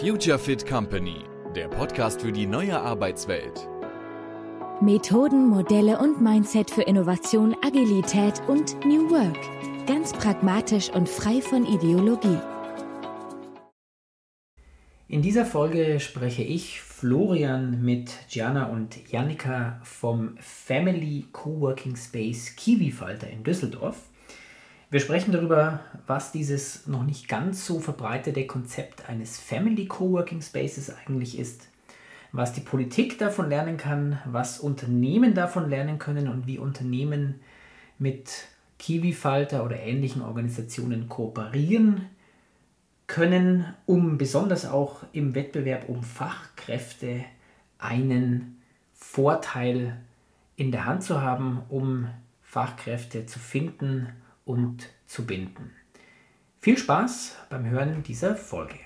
Future Fit Company, der Podcast für die neue Arbeitswelt. Methoden, Modelle und Mindset für Innovation, Agilität und New Work. Ganz pragmatisch und frei von Ideologie. In dieser Folge spreche ich, Florian, mit Gianna und Jannika vom Family Coworking Space Kiwifalter in Düsseldorf. Wir sprechen darüber, was dieses noch nicht ganz so verbreitete Konzept eines Family Coworking Spaces eigentlich ist, was die Politik davon lernen kann, was Unternehmen davon lernen können und wie Unternehmen mit Kiwifalter oder ähnlichen Organisationen kooperieren können, um besonders auch im Wettbewerb um Fachkräfte einen Vorteil in der Hand zu haben, um Fachkräfte zu finden und zu binden. Viel Spaß beim Hören dieser Folge.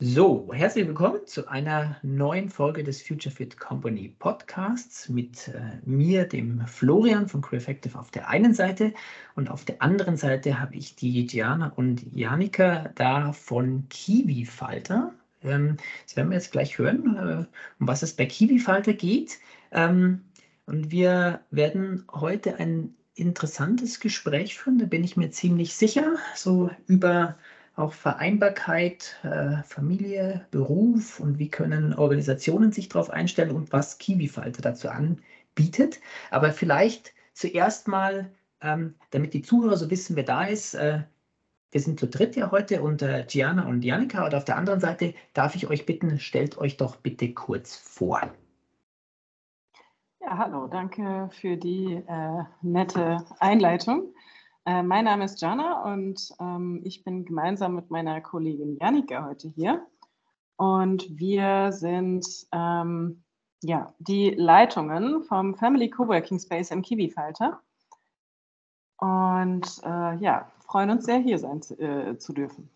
So, herzlich willkommen zu einer neuen Folge des Future Fit Company Podcasts mit äh, mir, dem Florian von CreWeffective auf der einen Seite und auf der anderen Seite habe ich die Diana und Janika da von Kiwi Falter. Ähm, das werden wir jetzt gleich hören, äh, um was es bei Kiwi Falter geht. Ähm, und wir werden heute ein interessantes Gespräch führen, da bin ich mir ziemlich sicher, so über auch Vereinbarkeit, äh, Familie, Beruf und wie können Organisationen sich darauf einstellen und was KiwiFalter dazu anbietet. Aber vielleicht zuerst mal, ähm, damit die Zuhörer so wissen, wer da ist. Äh, wir sind zu dritt ja heute und äh, Gianna und Janika. Und auf der anderen Seite darf ich euch bitten, stellt euch doch bitte kurz vor. Ja, hallo, danke für die äh, nette Einleitung. Äh, mein Name ist Jana und ähm, ich bin gemeinsam mit meiner Kollegin Janika heute hier. Und wir sind ähm, ja, die Leitungen vom Family Coworking Space im Kiwi-Falter. Und äh, ja, freuen uns sehr, hier sein zu, äh, zu dürfen.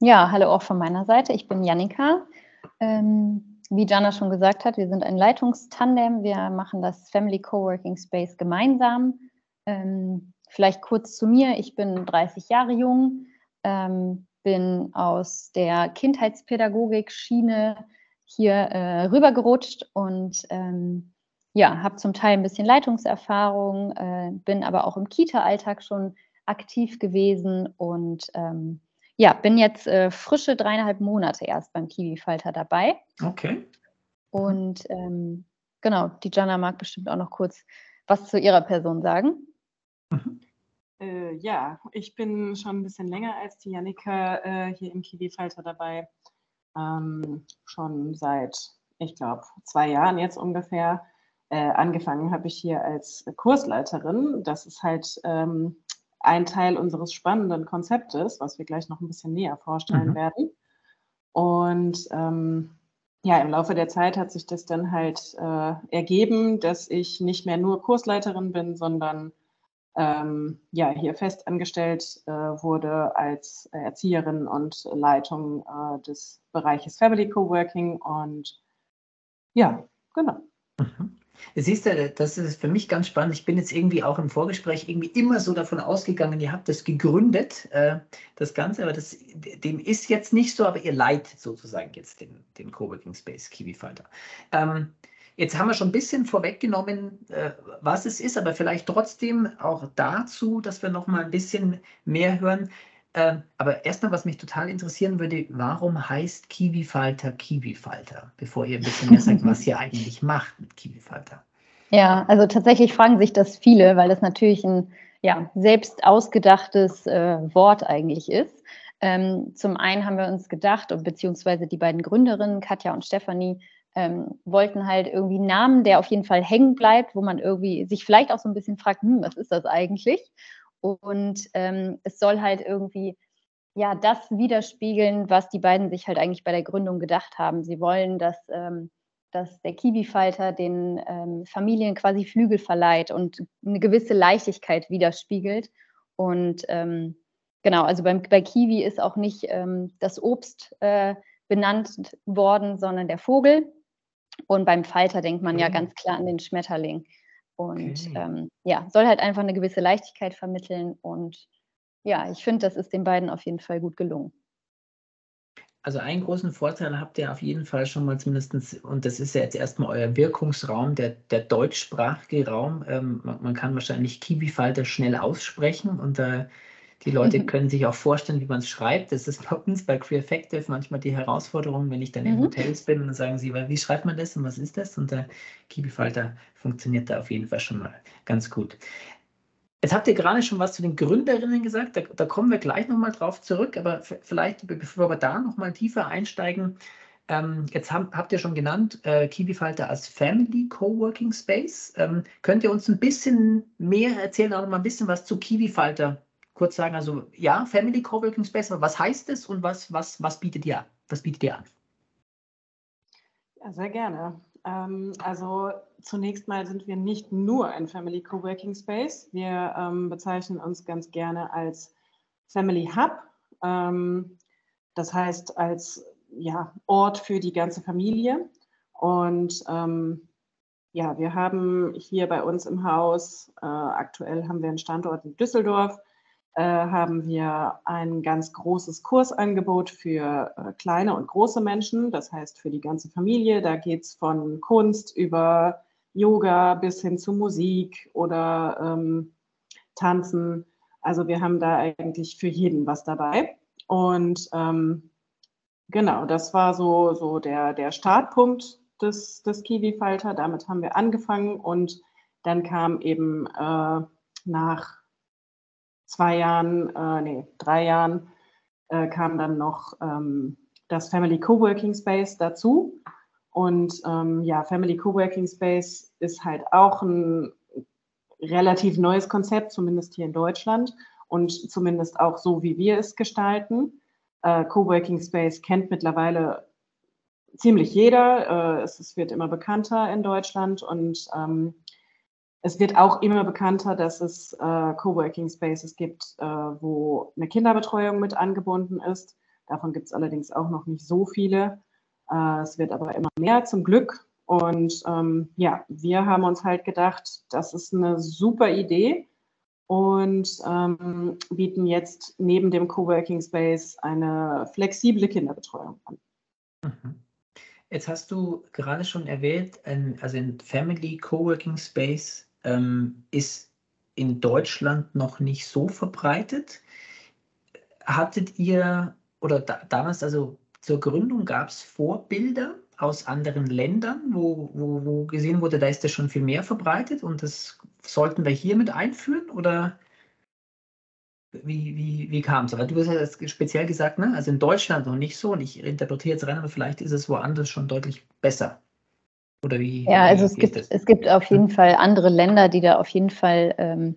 Ja, hallo auch von meiner Seite. Ich bin Janika. Ähm, wie Jana schon gesagt hat, wir sind ein Leitungstandem. Wir machen das Family Coworking Space gemeinsam. Ähm, vielleicht kurz zu mir. Ich bin 30 Jahre jung, ähm, bin aus der Kindheitspädagogik-Schiene hier äh, rübergerutscht und ähm, ja, habe zum Teil ein bisschen Leitungserfahrung, äh, bin aber auch im Kita-Alltag schon aktiv gewesen und ähm, ja, bin jetzt äh, frische dreieinhalb Monate erst beim Kiwi-Falter dabei. Okay. Und ähm, genau, die Jana mag bestimmt auch noch kurz was zu ihrer Person sagen. Mhm. Äh, ja, ich bin schon ein bisschen länger als die Jannika äh, hier im Kiwi-Falter dabei. Ähm, schon seit, ich glaube, zwei Jahren jetzt ungefähr. Äh, angefangen habe ich hier als Kursleiterin. Das ist halt ähm, ein Teil unseres spannenden Konzeptes, was wir gleich noch ein bisschen näher vorstellen mhm. werden. Und ähm, ja, im Laufe der Zeit hat sich das dann halt äh, ergeben, dass ich nicht mehr nur Kursleiterin bin, sondern ähm, ja, hier fest angestellt äh, wurde als Erzieherin und Leitung äh, des Bereiches Family Coworking. Und ja, genau. Mhm. Siehst du, das ist für mich ganz spannend. Ich bin jetzt irgendwie auch im Vorgespräch irgendwie immer so davon ausgegangen, ihr habt das gegründet, äh, das Ganze, aber das, dem ist jetzt nicht so, aber ihr leitet sozusagen jetzt den, den Coworking Space Kiwi Falter. Ähm, jetzt haben wir schon ein bisschen vorweggenommen, äh, was es ist, aber vielleicht trotzdem auch dazu, dass wir noch mal ein bisschen mehr hören. Ähm, aber erstmal, was mich total interessieren würde, warum heißt Kiwi-Falter Kiwi-Falter? Bevor ihr ein bisschen mehr sagt, was ihr eigentlich macht mit Kiwi-Falter. Ja, also tatsächlich fragen sich das viele, weil das natürlich ein ja, selbst ausgedachtes äh, Wort eigentlich ist. Ähm, zum einen haben wir uns gedacht, beziehungsweise die beiden Gründerinnen, Katja und Stefanie, ähm, wollten halt irgendwie einen Namen, der auf jeden Fall hängen bleibt, wo man irgendwie sich vielleicht auch so ein bisschen fragt, hm, was ist das eigentlich? Und ähm, es soll halt irgendwie ja das widerspiegeln, was die beiden sich halt eigentlich bei der Gründung gedacht haben. Sie wollen, dass, ähm, dass der Kiwi-Falter den ähm, Familien quasi Flügel verleiht und eine gewisse Leichtigkeit widerspiegelt. Und ähm, genau, also beim, bei Kiwi ist auch nicht ähm, das Obst äh, benannt worden, sondern der Vogel. Und beim Falter denkt man ja mhm. ganz klar an den Schmetterling. Und okay. ähm, ja, soll halt einfach eine gewisse Leichtigkeit vermitteln und ja, ich finde, das ist den beiden auf jeden Fall gut gelungen. Also einen großen Vorteil habt ihr auf jeden Fall schon mal zumindest, und das ist ja jetzt erstmal euer Wirkungsraum, der, der deutschsprachige Raum. Ähm, man, man, kann wahrscheinlich Kiwi-Falter schnell aussprechen und äh, die Leute mhm. können sich auch vorstellen, wie man es schreibt. Das ist bei uns bei Queer Effective manchmal die Herausforderung, wenn ich dann in mhm. Hotels bin und dann sagen sie, wie schreibt man das und was ist das? Und der Kiwi-Falter funktioniert da auf jeden Fall schon mal ganz gut. Jetzt habt ihr gerade schon was zu den Gründerinnen gesagt, da, da kommen wir gleich nochmal drauf zurück, aber vielleicht, bevor wir da nochmal tiefer einsteigen, ähm, jetzt hab, habt ihr schon genannt, äh, KiwiFalter als Family Coworking Space. Ähm, könnt ihr uns ein bisschen mehr erzählen, auch noch mal ein bisschen was zu KiwiFalter kurz sagen? Also ja, Family Coworking Space, aber was heißt es und was, was, was bietet ihr an? Was bietet ihr an? Ja, sehr gerne. Ähm, also zunächst mal sind wir nicht nur ein Family Coworking Space. Wir ähm, bezeichnen uns ganz gerne als Family Hub. Ähm, das heißt als ja, Ort für die ganze Familie. Und ähm, ja, wir haben hier bei uns im Haus, äh, aktuell haben wir einen Standort in Düsseldorf, haben wir ein ganz großes Kursangebot für äh, kleine und große Menschen, das heißt für die ganze Familie. Da geht es von Kunst über Yoga bis hin zu Musik oder ähm, Tanzen. Also wir haben da eigentlich für jeden was dabei. Und ähm, genau, das war so, so der, der Startpunkt des, des Kiwi-Falter. Damit haben wir angefangen und dann kam eben äh, nach zwei Jahren, äh, nee, drei Jahren äh, kam dann noch ähm, das Family Coworking Space dazu. Und ähm, ja, Family Coworking Space ist halt auch ein relativ neues Konzept, zumindest hier in Deutschland und zumindest auch so, wie wir es gestalten. Äh, Coworking Space kennt mittlerweile ziemlich jeder. Äh, es, es, wird immer bekannter in Deutschland und ähm, es wird auch immer bekannter, dass es äh, Coworking Spaces gibt, äh, wo eine Kinderbetreuung mit angebunden ist. Davon gibt es allerdings auch noch nicht so viele. Äh, es wird aber immer mehr zum Glück. Und ähm, ja, wir haben uns halt gedacht, das ist eine super Idee und ähm, bieten jetzt neben dem Coworking Space eine flexible Kinderbetreuung an. Mhm. Jetzt hast du gerade schon erwähnt, also ein Family Coworking Space ähm, ist in Deutschland noch nicht so verbreitet. Hattet ihr, oder da, damals, also zur Gründung, gab es Vorbilder aus anderen Ländern, wo, wo, wo gesehen wurde, da ist das schon viel mehr verbreitet und das sollten wir hier mit einführen? Oder wie, wie, wie kam es? Aber du hast ja speziell gesagt, ne? also in Deutschland noch nicht so und ich interpretiere jetzt rein, aber vielleicht ist es woanders schon deutlich besser. Oder wie? Ja, also es gibt, es gibt auf jeden Fall andere Länder, die da auf jeden Fall ähm,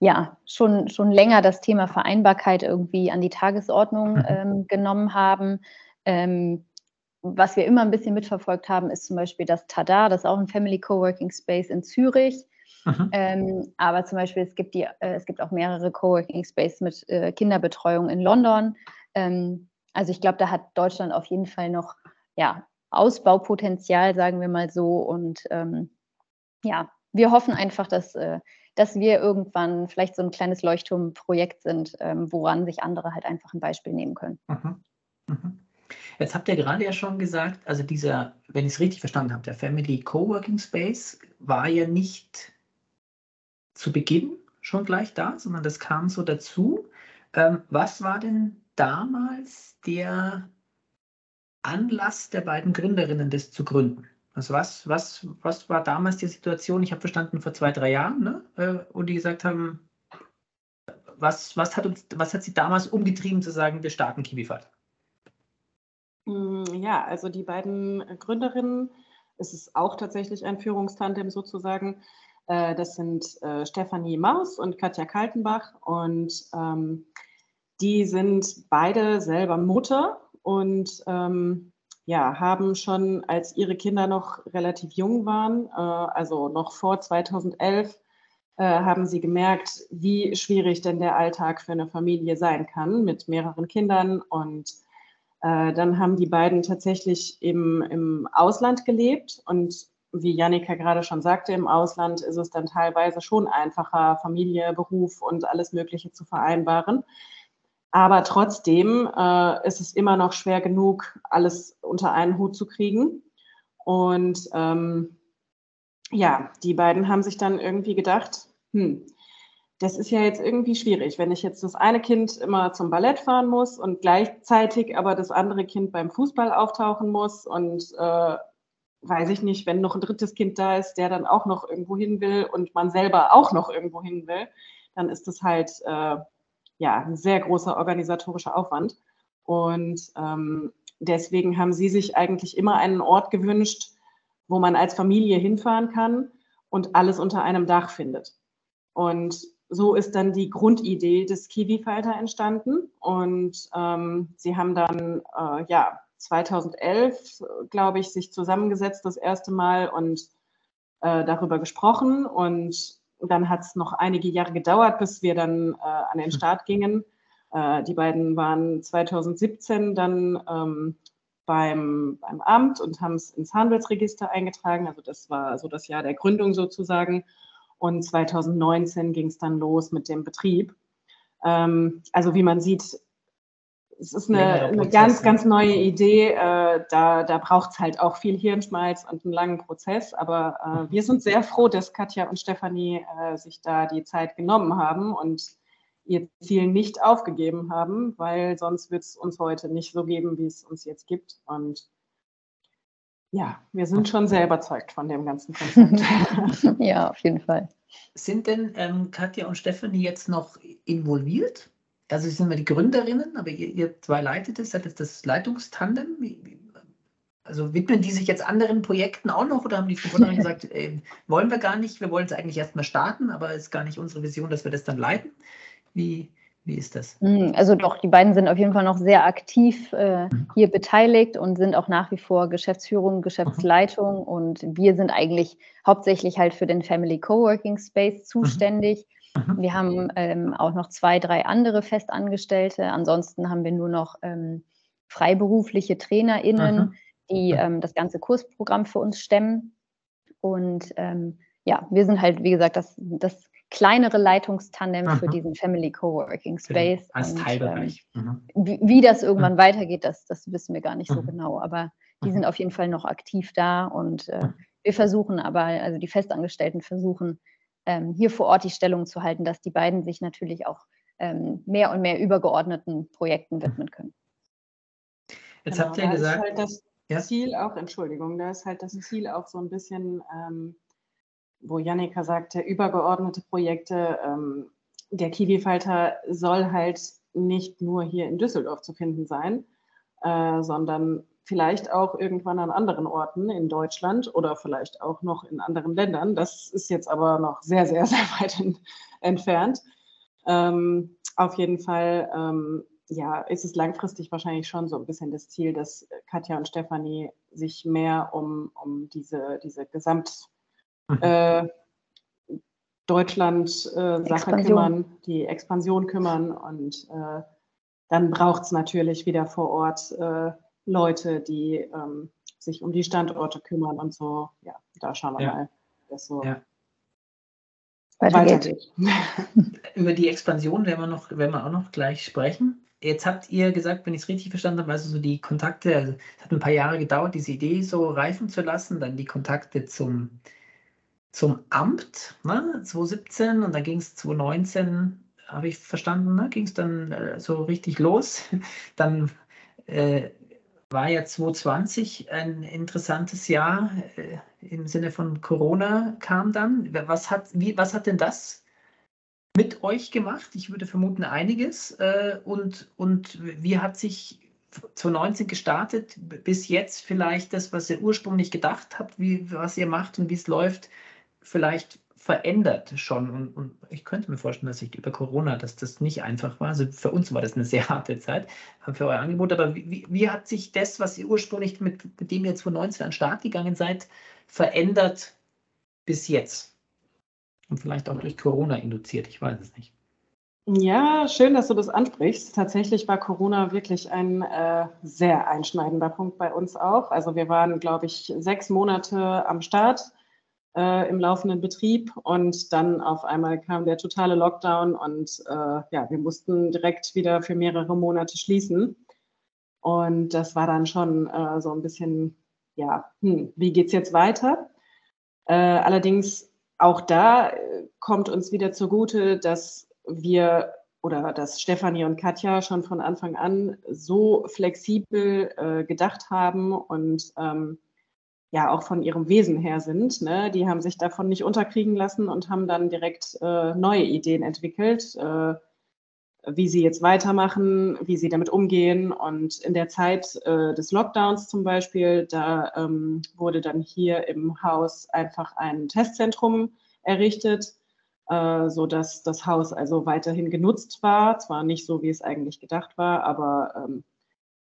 ja schon, schon länger das Thema Vereinbarkeit irgendwie an die Tagesordnung mhm. ähm, genommen haben. Ähm, was wir immer ein bisschen mitverfolgt haben, ist zum Beispiel das Tada, das ist auch ein Family Coworking Space in Zürich. Mhm. Ähm, aber zum Beispiel, es gibt, die, äh, es gibt auch mehrere Coworking Spaces mit äh, Kinderbetreuung in London. Ähm, also ich glaube, da hat Deutschland auf jeden Fall noch ja, Ausbaupotenzial, sagen wir mal so. Und ähm, ja, wir hoffen einfach, dass, äh, dass wir irgendwann vielleicht so ein kleines Leuchtturmprojekt sind, ähm, woran sich andere halt einfach ein Beispiel nehmen können. Mhm. Mhm. Jetzt habt ihr gerade ja schon gesagt, also dieser, wenn ich es richtig verstanden habe, der Family Coworking Space war ja nicht zu Beginn schon gleich da, sondern das kam so dazu. Ähm, was war denn damals der Anlass der beiden Gründerinnen, das zu gründen? Also was, was, was war damals die Situation? Ich habe verstanden, vor zwei, drei Jahren, ne? Äh, wo die gesagt haben, was, was, hat uns, was hat sie damals umgetrieben zu sagen, wir starten KiwiFat? Mm, ja, also die beiden Gründerinnen, es ist auch tatsächlich ein Führungstandem sozusagen. Äh, das sind äh, Stefanie Maus und Katja Kaltenbach und ähm, die sind beide selber Mutter und ähm, ja, haben schon, als ihre Kinder noch relativ jung waren, äh, also noch vor 2011, äh, haben sie gemerkt, wie schwierig denn der Alltag für eine Familie sein kann mit mehreren Kindern. Und äh, dann haben die beiden tatsächlich im, im Ausland gelebt und wie Janika gerade schon sagte, im Ausland ist es dann teilweise schon einfacher, Familie, Beruf und alles Mögliche zu vereinbaren. Aber trotzdem äh, ist es immer noch schwer genug, alles unter einen Hut zu kriegen. Und ähm, ja, die beiden haben sich dann irgendwie gedacht, hm, das ist ja jetzt irgendwie schwierig, wenn ich jetzt das eine Kind immer zum Ballett fahren muss und gleichzeitig aber das andere Kind beim Fußball auftauchen muss und äh, weiß ich nicht, wenn noch ein drittes Kind da ist, der dann auch noch irgendwo hin will und man selber auch noch irgendwo hin will, dann ist das halt äh, ja ein sehr großer organisatorischer Aufwand. Und ähm, deswegen haben sie sich eigentlich immer einen Ort gewünscht, wo man als Familie hinfahren kann und alles unter einem Dach findet. Und so ist dann die Grundidee des Kiwi-Falter entstanden. Und ähm, sie haben dann, äh, ja, 2011, glaube ich, sich zusammengesetzt das erste Mal und äh, darüber gesprochen. Und dann hat es noch einige Jahre gedauert, bis wir dann äh, an den Start gingen. Äh, die beiden waren 2017 dann ähm, beim, beim Amt und haben es ins Handelsregister eingetragen. Also das war so das Jahr der Gründung sozusagen. Und 2019 ging es dann los mit dem Betrieb. Ähm, also wie man sieht, es ist eine, eine ganz, ganz neue Idee. Äh, da da braucht es halt auch viel Hirnschmalz und einen langen Prozess. Aber äh, wir sind sehr froh, dass Katja und Stefanie äh, sich da die Zeit genommen haben und ihr Ziel nicht aufgegeben haben, weil sonst wird es uns heute nicht so geben, wie es uns jetzt gibt. Und ja, wir sind schon sehr überzeugt von dem ganzen Konzept. ja, auf jeden Fall. Sind denn ähm, Katja und Stefanie jetzt noch involviert? Also Sie sind mal die Gründerinnen, aber ihr, ihr zwei leitet es, seid jetzt das Leitungstandem. Also widmen die sich jetzt anderen Projekten auch noch oder haben die von vornherein gesagt, ey, wollen wir gar nicht, wir wollen es eigentlich erstmal starten, aber es ist gar nicht unsere Vision, dass wir das dann leiten? Wie, wie ist das? Hm, also doch, die beiden sind auf jeden Fall noch sehr aktiv äh, mhm. hier beteiligt und sind auch nach wie vor Geschäftsführung, Geschäftsleitung mhm. und wir sind eigentlich hauptsächlich halt für den Family Coworking Space zuständig. Mhm. mhm. Wir haben ähm, auch noch zwei, drei andere Festangestellte. Ansonsten haben wir nur noch ähm, freiberufliche TrainerInnen, mhm. die ähm, das ganze Kursprogramm für uns stemmen. Und ähm, ja, wir sind halt, wie gesagt, das, das kleinere Leitungstandem Aha. für diesen Family Coworking Space. Als und, Teilbereich. Ähm, wie, wie, das irgendwann mhm. weitergeht, das, das wissen wir gar nicht so mhm. genau. Aber die sind auf jeden Fall noch aktiv da und äh, wir versuchen aber, also die Festangestellten versuchen, ähm, hier vor Ort die Stellung zu halten, dass die beiden sich natürlich auch ähm, mehr und mehr übergeordneten Projekten widmen können. Jetzt genau, habt ihr gesagt. Halt das ja? Ziel auch, Entschuldigung, da ist halt das Ziel auch so ein bisschen ähm, wo Janika sagte, übergeordnete Projekte. Ähm, der Kiwi-Falter soll halt nicht nur hier in Düsseldorf zu finden sein, äh, sondern vielleicht auch irgendwann an anderen Orten in Deutschland oder vielleicht auch noch in anderen Ländern. Das ist jetzt aber noch sehr, sehr, sehr weit in, entfernt. Ähm, auf jeden Fall, ähm, ja, ist es langfristig wahrscheinlich schon so ein bisschen das Ziel, dass Katja und Stefanie sich mehr um, um diese, diese Gesamt- Mhm. äh, Deutschland-Sache äh, kümmern, die Expansion kümmern und äh, dann braucht es natürlich wieder vor Ort äh, Leute, die ähm, sich um die Standorte kümmern und so. Ja, da schauen wir ja. mal, dass so ja. weitergeht. Über die Expansion werden wir, noch, werden wir auch noch gleich sprechen. Jetzt habt ihr gesagt, wenn ich es richtig verstanden habe, also so die Kontakte, also es hat ein paar Jahre gedauert, diese Idee so reifen zu lassen, dann die Kontakte zum zum Amt, ne, 2017 und dann ging es 2019, habe ich verstanden, ne, ging es dann äh, so richtig los. Dann äh, war ja 2020 ein interessantes Jahr äh, im Sinne von Corona kam dann. Was hat, wie, was hat denn das mit euch gemacht? Ich würde vermuten einiges. Äh, und, und wie hat sich 2019 gestartet bis jetzt vielleicht das, was ihr ursprünglich gedacht habt, wie, was ihr macht und wie es läuft, vielleicht verändert schon. Und, und, ich könnte mir vorstellen, dass sich über Corona, dass das nicht einfach war. Also für uns war das eine sehr harte Zeit für euer Angebot. Aber wie, wie hat sich das, was ihr ursprünglich mit, mit dem ihr 2019 an den Start gegangen seid, verändert bis jetzt? Und vielleicht auch durch Corona induziert, ich weiß es nicht. Ja, schön, dass du das ansprichst. Tatsächlich war Corona wirklich ein äh, sehr einschneidender Punkt bei uns auch. Also wir waren, glaube ich, sechs Monate am Start äh, im laufenden Betrieb und dann auf einmal kam der totale Lockdown und äh, ja, wir mussten direkt wieder für mehrere Monate schließen. Und das war dann schon äh, so ein bisschen, ja, hm, wie geht's jetzt weiter? Äh, allerdings auch da äh, kommt uns wieder zugute, dass wir oder dass Stefanie und Katja schon von Anfang an so flexibel äh, gedacht haben und ähm, ja auch von ihrem Wesen her sind. Ne? Die haben sich davon nicht unterkriegen lassen und haben dann direkt äh, neue Ideen entwickelt, äh, wie sie jetzt weitermachen, wie sie damit umgehen. Und in der Zeit äh, des Lockdowns zum Beispiel, da ähm, wurde dann hier im Haus einfach ein Testzentrum errichtet äh, so dass das Haus also weiterhin genutzt war. Zwar nicht so, wie es eigentlich gedacht war, aber ähm,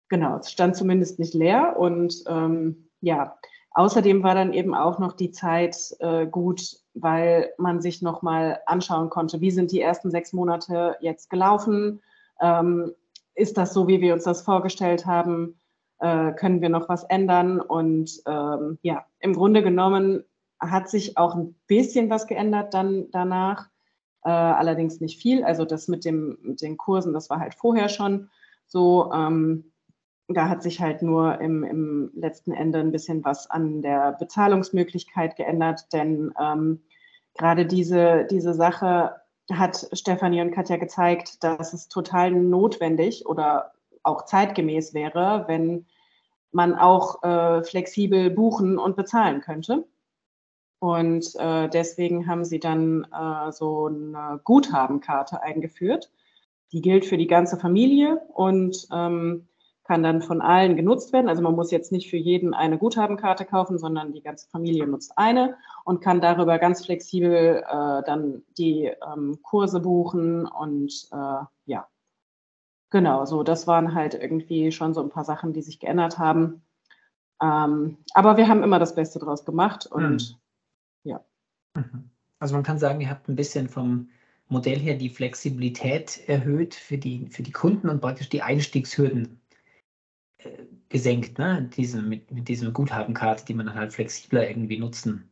genau, es stand zumindest nicht leer. Und ähm, ja, außerdem war dann eben auch noch die Zeit äh, gut, weil man sich nochmal anschauen konnte, wie sind die ersten sechs Monate jetzt gelaufen? Ähm, ist das so, wie wir uns das vorgestellt haben? Äh, können wir noch was ändern? Und ähm, ja, im Grunde genommen hat sich auch ein bisschen was geändert dann danach, äh, allerdings nicht viel. Also das mit, dem, mit den Kursen, das war halt vorher schon so. Ähm, da hat sich halt nur im, im letzten Ende ein bisschen was an der Bezahlungsmöglichkeit geändert, denn ähm, gerade diese, diese Sache hat Stefanie und Katja gezeigt, dass es total notwendig oder auch zeitgemäß wäre, wenn man auch äh, flexibel buchen und bezahlen könnte. Und äh, deswegen haben sie dann äh, so eine Guthabenkarte eingeführt. Die gilt für die ganze Familie und ähm, kann dann von allen genutzt werden. Also man muss jetzt nicht für jeden eine Guthabenkarte kaufen, sondern die ganze Familie nutzt eine und kann darüber ganz flexibel äh, dann die ähm, Kurse buchen und äh, ja, genau, so das waren halt irgendwie schon so ein paar Sachen, die sich geändert haben. Ähm, aber wir haben immer das Beste draus gemacht und mhm. Ja. Mhm. Also man kann sagen, ihr habt ein bisschen vom Modell her die Flexibilität erhöht für die, für die Kunden und praktisch die Einstiegshürden gesenkt, ne? Diese, mit, mit diesem Guthabenkarte, die man dann halt flexibler irgendwie nutzen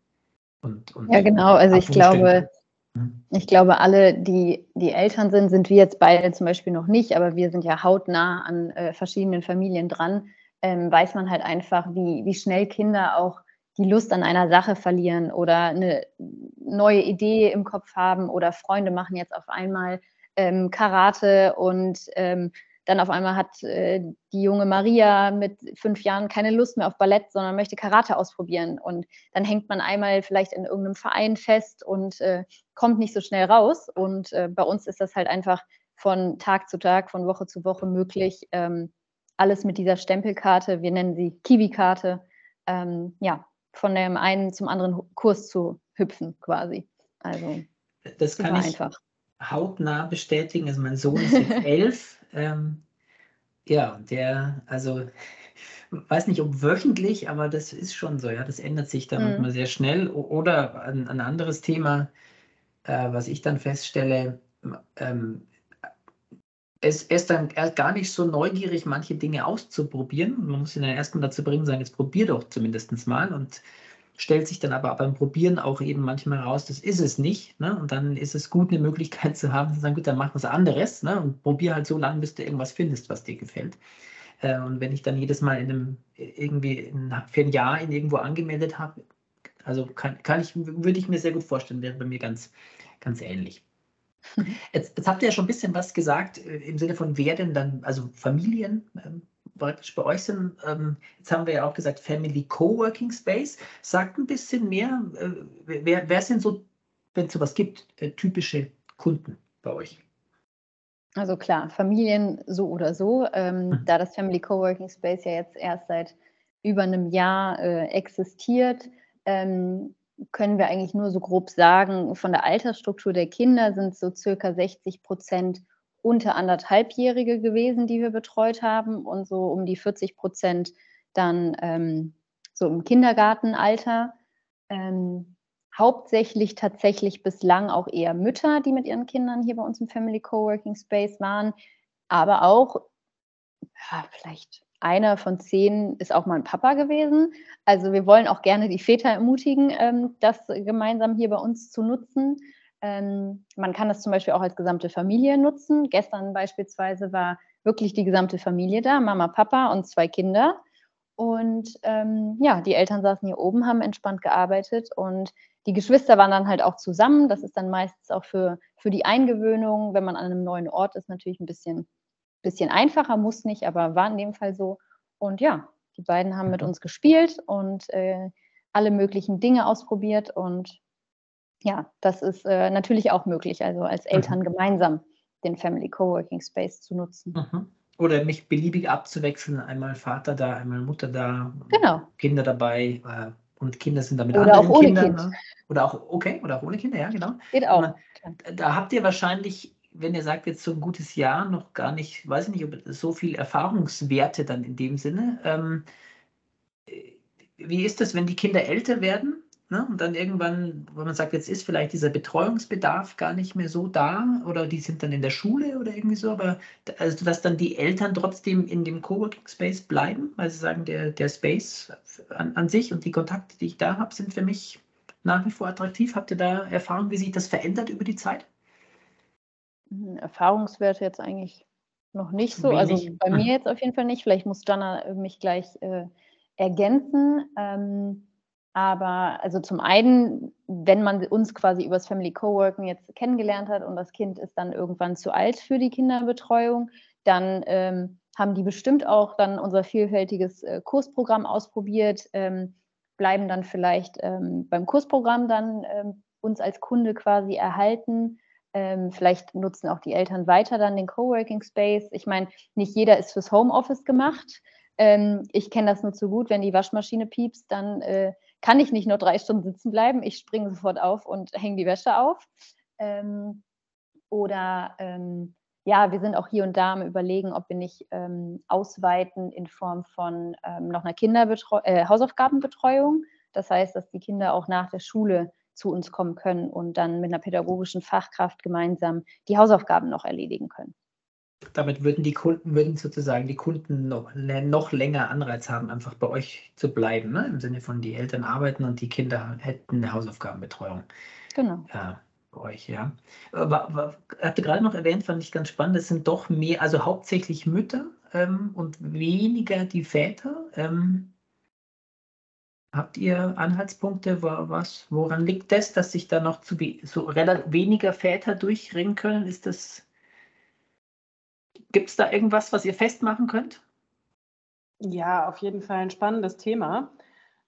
und, und Ja, genau. Also ich glaube, mhm. ich glaube, alle, die, die Eltern sind, sind wir jetzt beide zum Beispiel noch nicht, aber wir sind ja hautnah an äh, verschiedenen Familien dran, ähm, weiß man halt einfach, wie, wie schnell Kinder auch die Lust an einer Sache verlieren oder eine neue Idee im Kopf haben oder Freunde machen jetzt auf einmal ähm, Karate und ähm, dann auf einmal hat äh, die junge Maria mit fünf Jahren keine Lust mehr auf Ballett, sondern möchte Karate ausprobieren. Und dann hängt man einmal vielleicht in irgendeinem Verein fest und äh, kommt nicht so schnell raus. Und äh, bei uns ist das halt einfach von Tag zu Tag, von Woche zu Woche möglich. Ähm, alles mit dieser Stempelkarte, wir nennen sie Kiwi-Karte. Ähm, ja, von dem einen zum anderen Kurs zu hüpfen, quasi. Also das kann ich einfach. hautnah bestätigen. Also mein Sohn ist jetzt elf. Ähm, ja, der, also weiß nicht, ob wöchentlich, aber das ist schon so, ja, das ändert sich dann mhm. manchmal sehr schnell. Oder ein, ein anderes Thema, äh, was ich dann feststelle, ähm, es ist dann gar nicht so neugierig, manche Dinge auszuprobieren. Man muss ihn dann erstmal dazu bringen, sagen, jetzt probier doch zumindest mal und stellt sich dann aber beim Probieren auch eben manchmal raus, das ist es nicht. Ne? Und dann ist es gut, eine Möglichkeit zu haben, zu sagen, gut, dann mach was anderes ne? und probier halt so lange, bis du irgendwas findest, was dir gefällt. Äh, und wenn ich dann jedes Mal in einem, irgendwie in, für ein Jahr in irgendwo angemeldet habe, also kann, kann ich, würde ich mir sehr gut vorstellen, wäre bei mir ganz, ganz ähnlich. Jetzt, jetzt, habt ihr ja schon ein bisschen was gesagt äh, im Sinne von wer denn dann, also Familien ähm, praktisch bei euch sind. Ähm, jetzt haben wir ja auch gesagt Family Coworking Space. Sagt ein bisschen mehr, äh, wer, wer sind so, wenn es sowas gibt, äh, typische Kunden bei euch? Also klar, Familien so oder so. Ähm, mhm. Da das Family Coworking Space ja jetzt erst seit über einem Jahr äh, existiert, ähm, können wir eigentlich nur so grob sagen, von der Altersstruktur der Kinder sind so circa 60 Prozent unter anderthalbjährige gewesen, die wir betreut haben und so um die 40 Prozent dann ähm, so im Kindergartenalter. Ähm, hauptsächlich tatsächlich bislang auch eher Mütter, die mit ihren Kindern hier bei uns im Family Coworking Space waren, aber auch ja, vielleicht einer von zehn ist auch mal ein Papa gewesen. Also wir wollen auch gerne die Väter ermutigen, ähm, das gemeinsam hier bei uns zu nutzen. Ähm, man kann das zum Beispiel auch als gesamte Familie nutzen. Gestern beispielsweise war wirklich die gesamte Familie da, Mama, Papa und zwei Kinder. Und ähm, ja, die Eltern saßen hier oben, haben entspannt gearbeitet und die Geschwister waren dann halt auch zusammen. Das ist dann meistens auch für, für die Eingewöhnung, wenn man an einem neuen Ort ist, natürlich ein bisschen, bisschen einfacher, muss nicht, aber war in dem Fall so. Und ja, die beiden haben mit mhm. uns gespielt und äh, alle möglichen Dinge ausprobiert. Und ja, das ist äh, natürlich auch möglich, also als mhm. Eltern mhm. gemeinsam den Family Coworking Space zu nutzen. Mhm. Oder mich beliebig abzuwechseln, einmal Vater da, einmal Mutter da, genau. Kinder dabei äh, und Kinder sind damit oder anderen auch ohne Kindern. Kind. Ne? Oder auch, okay, oder auch ohne Kinder, ja, genau. Geht auch. Man, da habt ihr wahrscheinlich, wenn ihr sagt, jetzt so ein gutes Jahr, noch gar nicht, weiß ich nicht, ob so viel Erfahrungswerte dann in dem Sinne. Ähm, wie ist das, wenn die Kinder älter werden? Ne? Und dann irgendwann, wo man sagt, jetzt ist vielleicht dieser Betreuungsbedarf gar nicht mehr so da oder die sind dann in der Schule oder irgendwie so, aber also, dass dann die Eltern trotzdem in dem Coworking Space bleiben, weil sie sagen, der, der Space an, an sich und die Kontakte, die ich da habe, sind für mich nach wie vor attraktiv. Habt ihr da Erfahrung, wie sich das verändert über die Zeit? Hm, Erfahrungswerte jetzt eigentlich noch nicht so. Also Wenig. Also bei mir jetzt auf jeden Fall nicht. Vielleicht muss Jana mich gleich äh, ergänzen. Ähm, aber also zum einen, wenn man uns quasi übers Family Coworking jetzt kennengelernt hat und das Kind ist dann irgendwann zu alt für die Kinderbetreuung, dann ähm, haben die bestimmt auch dann unser vielfältiges äh, Kursprogramm ausprobiert, ähm, bleiben dann vielleicht ähm, beim Kursprogramm dann ähm, uns als Kunde quasi erhalten. Ähm, vielleicht nutzen auch die Eltern weiter dann den Coworking Space. Ich meine, nicht jeder ist fürs Homeoffice gemacht. Ähm, ich kenne das nur zu gut, wenn die Waschmaschine piepst, dann äh, kann ich nicht nur drei Stunden sitzen bleiben. Ich springe sofort auf und hänge die Wäsche auf. Ähm, oder ähm, ja, wir sind auch hier und da am Überlegen, ob wir nicht ähm, ausweiten in Form von ähm, noch einer Kinderbetreu äh, Hausaufgabenbetreuung. Das heißt, dass die Kinder auch nach der Schule zu uns kommen können und dann mit einer pädagogischen Fachkraft gemeinsam die Hausaufgaben noch erledigen können damit würden die Kunden, würden sozusagen die Kunden noch, noch länger Anreiz haben, einfach bei euch zu bleiben, ne? im Sinne von die Eltern arbeiten und die Kinder hätten eine Hausaufgabenbetreuung. Genau. Ja, bei euch, ja. Aber, habt ihr gerade noch erwähnt, fand ich ganz spannend, es sind doch mehr, also hauptsächlich Mütter ähm, und weniger die Väter. Ähm, habt ihr Anhaltspunkte, was, woran liegt das, dass sich da noch zu so weniger Väter durchringen können? Ist das Gibt es da irgendwas, was ihr festmachen könnt? Ja, auf jeden Fall ein spannendes Thema,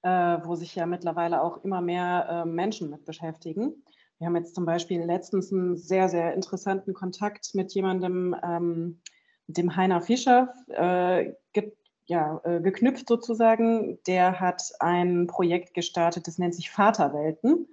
äh, wo sich ja mittlerweile auch immer mehr äh, Menschen mit beschäftigen. Wir haben jetzt zum Beispiel letztens einen sehr, sehr interessanten Kontakt mit jemandem, ähm, dem Heiner Fischer, äh, ge ja, äh, geknüpft sozusagen. Der hat ein Projekt gestartet, das nennt sich Vaterwelten.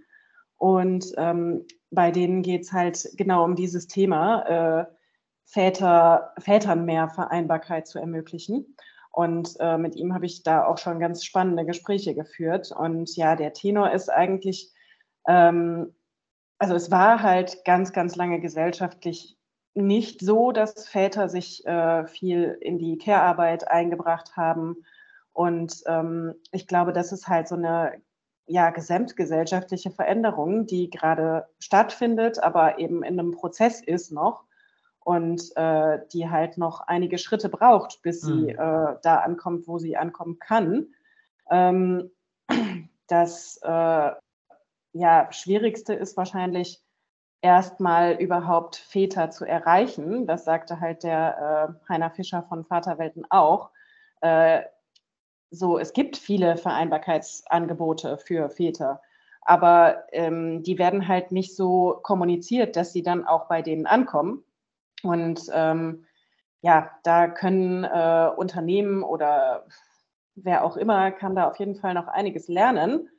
Und ähm, bei denen geht es halt genau um dieses Thema äh, Väter, Vätern mehr Vereinbarkeit zu ermöglichen. Und äh, mit ihm habe ich da auch schon ganz spannende Gespräche geführt. Und ja, der Tenor ist eigentlich, ähm, also es war halt ganz, ganz lange gesellschaftlich nicht so, dass Väter sich äh, viel in die Care-Arbeit eingebracht haben. Und ähm, ich glaube, das ist halt so eine ja, gesamtgesellschaftliche Veränderung, die gerade stattfindet, aber eben in einem Prozess ist noch und äh, die halt noch einige Schritte braucht, bis mhm. sie äh, da ankommt, wo sie ankommen kann. Ähm, das äh, ja, Schwierigste ist wahrscheinlich erstmal überhaupt Väter zu erreichen. Das sagte halt der äh, Heiner Fischer von Vaterwelten auch. Äh, so, es gibt viele Vereinbarkeitsangebote für Väter, aber ähm, die werden halt nicht so kommuniziert, dass sie dann auch bei denen ankommen. Und ähm, ja, da können äh, Unternehmen oder wer auch immer kann da auf jeden Fall noch einiges lernen,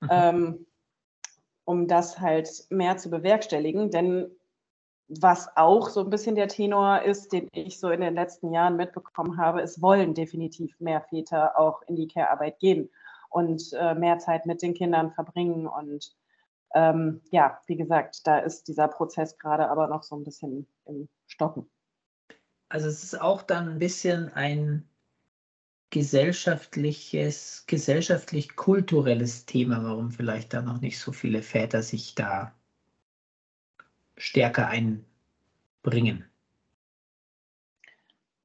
mhm. ähm, um das halt mehr zu bewerkstelligen. Denn was auch so ein bisschen der Tenor ist, den ich so in den letzten Jahren mitbekommen habe, es wollen definitiv mehr Väter auch in die Care-Arbeit gehen und äh, mehr Zeit mit den Kindern verbringen und ähm, ja, wie gesagt, da ist dieser Prozess gerade aber noch so ein bisschen im Stocken. Also es ist auch dann ein bisschen ein gesellschaftliches, gesellschaftlich-kulturelles Thema, warum vielleicht da noch nicht so viele Väter sich da stärker einbringen.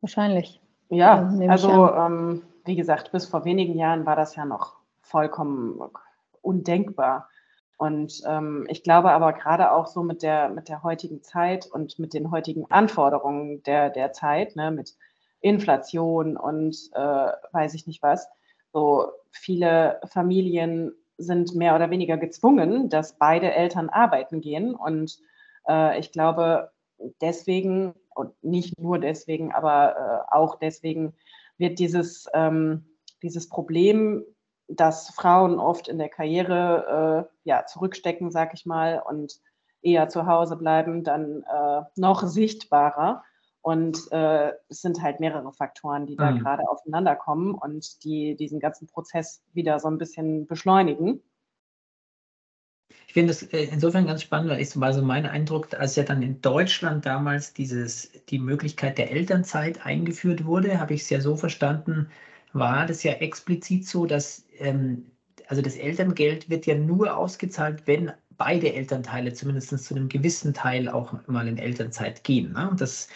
Wahrscheinlich. Ja, also ähm, wie gesagt, bis vor wenigen Jahren war das ja noch vollkommen undenkbar. Und ähm, ich glaube aber gerade auch so mit der, mit der heutigen Zeit und mit den heutigen Anforderungen der, der Zeit, ne, mit Inflation und äh, weiß ich nicht was, so viele Familien sind mehr oder weniger gezwungen, dass beide Eltern arbeiten gehen. Und äh, ich glaube, deswegen, und nicht nur deswegen, aber äh, auch deswegen wird dieses, ähm, dieses Problem, dass Frauen oft in der Karriere äh, ja, zurückstecken, sag ich mal, und eher zu Hause bleiben, dann äh, noch sichtbarer. Und äh, es sind halt mehrere Faktoren, die da mhm. gerade aufeinander kommen und die diesen ganzen Prozess wieder so ein bisschen beschleunigen. Ich finde das äh, insofern ganz spannend, weil es war so mein Eindruck, als ja dann in Deutschland damals dieses, die Möglichkeit der Elternzeit eingeführt wurde, habe ich es ja so verstanden, war das ja explizit so, dass ähm, also das Elterngeld wird ja nur ausgezahlt, wenn beide Elternteile zumindest zu einem gewissen Teil auch mal in Elternzeit gehen. Ne? Und das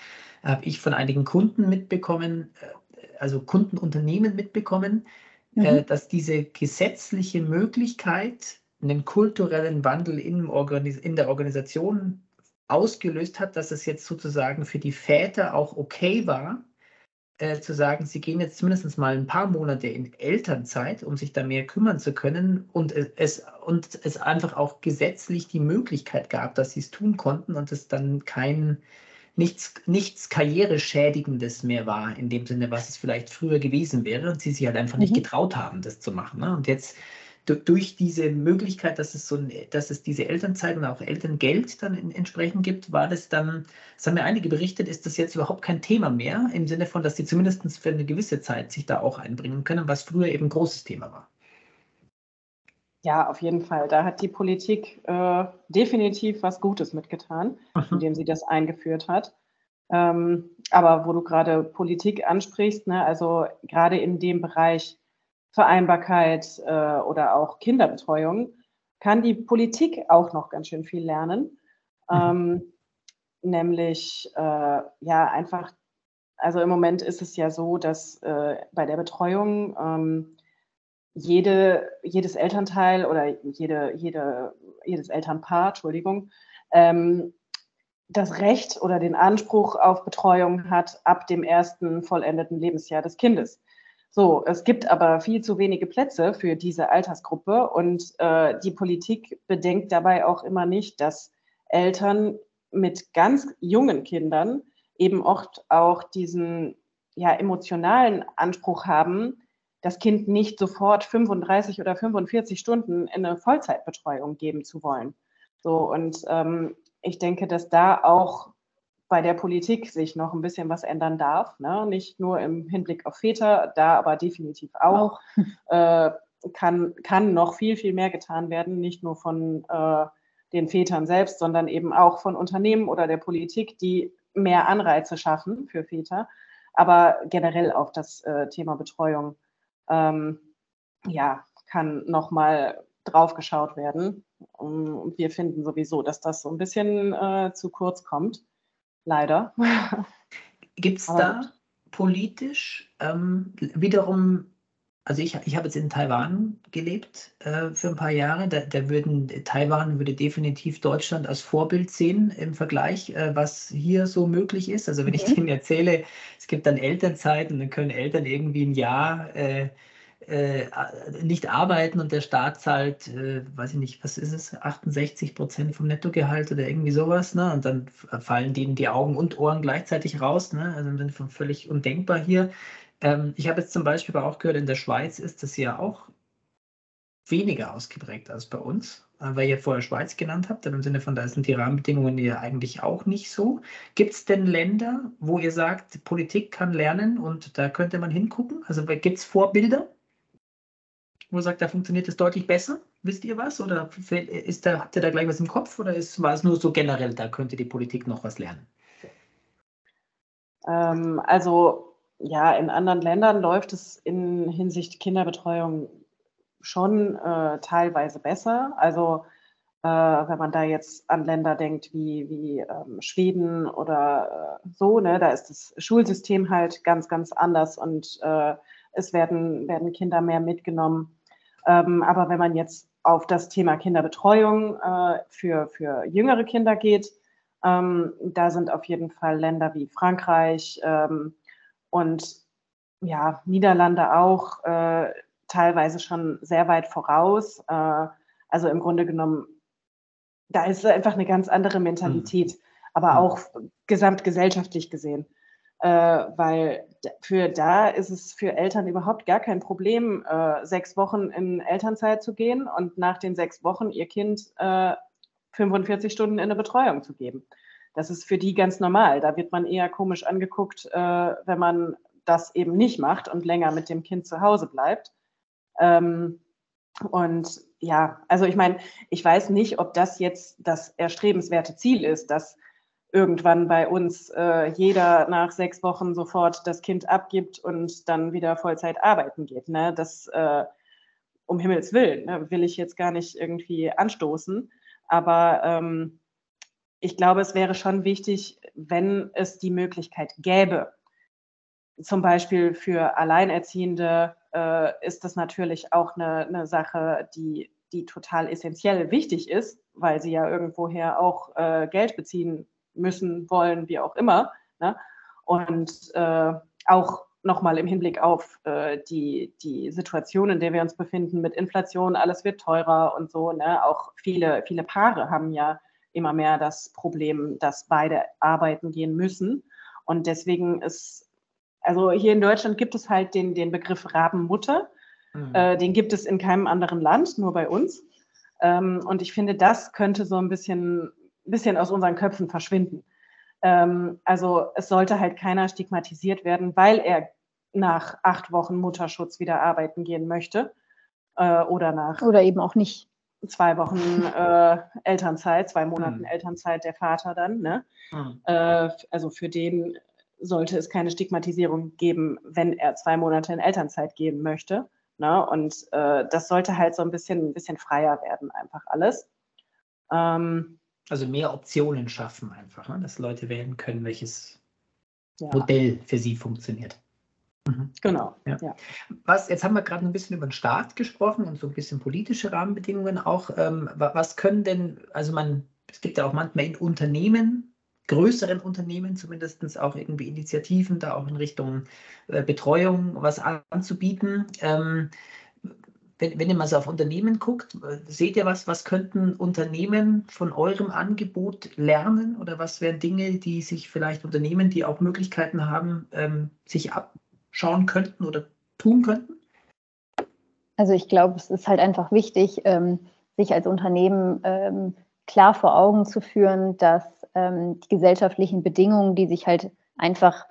habe ich von einigen Kunden mitbekommen, äh, also Kundenunternehmen mitbekommen, äh, mhm. dass diese gesetzliche Möglichkeit einen kulturellen Wandel in, in der Organisation ausgelöst hat, dass es jetzt sozusagen für die Väter auch okay war, äh, zu sagen, sie gehen jetzt zumindest mal ein paar Monate in Elternzeit, um sich da mehr kümmern zu können und es, und es einfach auch gesetzlich die Möglichkeit gab, dass sie es tun konnten und es dann kein nichts, nichts Karriereschädigendes mehr war, in dem Sinne, was es vielleicht früher gewesen wäre und sie sich halt einfach mhm. nicht getraut haben, das zu machen. Ne? Und jetzt durch diese Möglichkeit, dass es so dass es diese Elternzeit und auch Elterngeld dann entsprechend gibt, war das dann, das haben mir einige berichtet, ist das jetzt überhaupt kein Thema mehr, im Sinne von, dass sie zumindest für eine gewisse Zeit sich da auch einbringen können, was früher eben ein großes Thema war. Ja, auf jeden Fall. Da hat die Politik äh, definitiv was Gutes mitgetan, mhm. indem sie das eingeführt hat. Ähm, aber wo du gerade Politik ansprichst, ne, also gerade in dem Bereich Vereinbarkeit äh, oder auch Kinderbetreuung, kann die Politik auch noch ganz schön viel lernen. Mhm. Ähm, nämlich, äh, ja, einfach, also im Moment ist es ja so, dass äh, bei der Betreuung ähm, jede, jedes Elternteil oder jede, jede, jedes Elternpaar, Entschuldigung, ähm, das Recht oder den Anspruch auf Betreuung hat ab dem ersten vollendeten Lebensjahr des Kindes. So, es gibt aber viel zu wenige Plätze für diese Altersgruppe und äh, die Politik bedenkt dabei auch immer nicht, dass Eltern mit ganz jungen Kindern eben oft auch diesen ja, emotionalen Anspruch haben, das Kind nicht sofort 35 oder 45 Stunden in eine Vollzeitbetreuung geben zu wollen. So, und ähm, ich denke, dass da auch bei der Politik sich noch ein bisschen was ändern darf. Ne? Nicht nur im Hinblick auf Väter, da aber definitiv auch. Äh, kann, kann noch viel, viel mehr getan werden, nicht nur von äh, den Vätern selbst, sondern eben auch von Unternehmen oder der Politik, die mehr Anreize schaffen für Väter, aber generell auf das äh, Thema Betreuung ähm, ja, kann nochmal drauf geschaut werden. Und wir finden sowieso, dass das so ein bisschen äh, zu kurz kommt. Leider. Gibt es da politisch ähm, wiederum, also ich, ich habe jetzt in Taiwan gelebt äh, für ein paar Jahre, da, da, würden Taiwan würde definitiv Deutschland als Vorbild sehen im Vergleich, äh, was hier so möglich ist. Also wenn mhm. ich denen erzähle, es gibt dann Elternzeit und dann können Eltern irgendwie ein Jahr äh, äh, nicht arbeiten und der Staat zahlt, äh, weiß ich nicht, was ist es, 68 Prozent vom Nettogehalt oder irgendwie sowas, ne? Und dann fallen denen die Augen und Ohren gleichzeitig raus, ne? Also sind völlig undenkbar hier. Ähm, ich habe jetzt zum Beispiel aber auch gehört, in der Schweiz ist das ja auch weniger ausgeprägt als bei uns, äh, weil ihr vorher Schweiz genannt habt, im Sinne von, da sind die Rahmenbedingungen ja eigentlich auch nicht so. Gibt es denn Länder, wo ihr sagt, Politik kann lernen und da könnte man hingucken? Also gibt es Vorbilder? Wo sagt, da funktioniert es deutlich besser? Wisst ihr was? Oder ist da, habt ihr da gleich was im Kopf oder ist, war es nur so generell, da könnte die Politik noch was lernen? Ähm, also ja, in anderen Ländern läuft es in Hinsicht Kinderbetreuung schon äh, teilweise besser. Also äh, wenn man da jetzt an Länder denkt wie, wie ähm, Schweden oder äh, so, ne, da ist das Schulsystem halt ganz, ganz anders und äh, es werden, werden Kinder mehr mitgenommen. Ähm, aber wenn man jetzt auf das Thema Kinderbetreuung äh, für, für jüngere Kinder geht, ähm, da sind auf jeden Fall Länder wie Frankreich ähm, und ja, Niederlande auch äh, teilweise schon sehr weit voraus. Äh, also im Grunde genommen, da ist einfach eine ganz andere Mentalität, mhm. aber mhm. auch gesamtgesellschaftlich gesehen. Äh, weil für da ist es für Eltern überhaupt gar kein Problem, äh, sechs Wochen in Elternzeit zu gehen und nach den sechs Wochen ihr Kind 45 äh, Stunden in eine Betreuung zu geben. Das ist für die ganz normal. Da wird man eher komisch angeguckt, äh, wenn man das eben nicht macht und länger mit dem Kind zu Hause bleibt. Ähm, und ja, also ich meine, ich weiß nicht, ob das jetzt das erstrebenswerte Ziel ist, dass irgendwann bei uns äh, jeder nach sechs Wochen sofort das Kind abgibt und dann wieder Vollzeit arbeiten geht. Ne? Das äh, um Himmels Willen ne? will ich jetzt gar nicht irgendwie anstoßen. Aber ähm, ich glaube, es wäre schon wichtig, wenn es die Möglichkeit gäbe, zum Beispiel für Alleinerziehende äh, ist das natürlich auch eine, eine, Sache, die, die total essentiell wichtig ist, weil sie ja irgendwoher auch äh, Geld beziehen müssen, wollen, wie auch immer. Ne? Und äh, auch nochmal im Hinblick auf äh, die, die Situation, in der wir uns befinden mit Inflation, alles wird teurer und so. Ne? Auch viele, viele Paare haben ja immer mehr das Problem, dass beide arbeiten gehen müssen. Und deswegen ist also hier in Deutschland gibt es halt den, den Begriff Rabenmutter. Mhm. Äh, den gibt es in keinem anderen Land, nur bei uns. Ähm, und ich finde, das könnte so ein bisschen, bisschen aus unseren Köpfen verschwinden. Ähm, also es sollte halt keiner stigmatisiert werden, weil er nach acht Wochen Mutterschutz wieder arbeiten gehen möchte. Äh, oder nach. Oder eben auch nicht. Zwei Wochen äh, Elternzeit, zwei Monaten mhm. Elternzeit der Vater dann. Ne? Mhm. Äh, also für den sollte es keine Stigmatisierung geben, wenn er zwei Monate in Elternzeit gehen möchte. Ne? Und äh, das sollte halt so ein bisschen, ein bisschen freier werden, einfach alles. Ähm, also mehr Optionen schaffen einfach, ne? dass Leute wählen können, welches ja. Modell für sie funktioniert. Mhm. Genau. Ja. ja. Was, jetzt haben wir gerade ein bisschen über den Staat gesprochen und so ein bisschen politische Rahmenbedingungen auch. Ähm, was können denn, also man, es gibt ja auch manchmal in Unternehmen größeren Unternehmen zumindest auch irgendwie Initiativen, da auch in Richtung äh, Betreuung was anzubieten. Ähm, wenn, wenn, ihr mal so auf Unternehmen guckt, seht ihr was, was könnten Unternehmen von eurem Angebot lernen oder was wären Dinge, die sich vielleicht Unternehmen, die auch Möglichkeiten haben, ähm, sich abschauen könnten oder tun könnten? Also ich glaube, es ist halt einfach wichtig, ähm, sich als Unternehmen ähm, klar vor Augen zu führen, dass ähm, die gesellschaftlichen Bedingungen, die sich halt einfach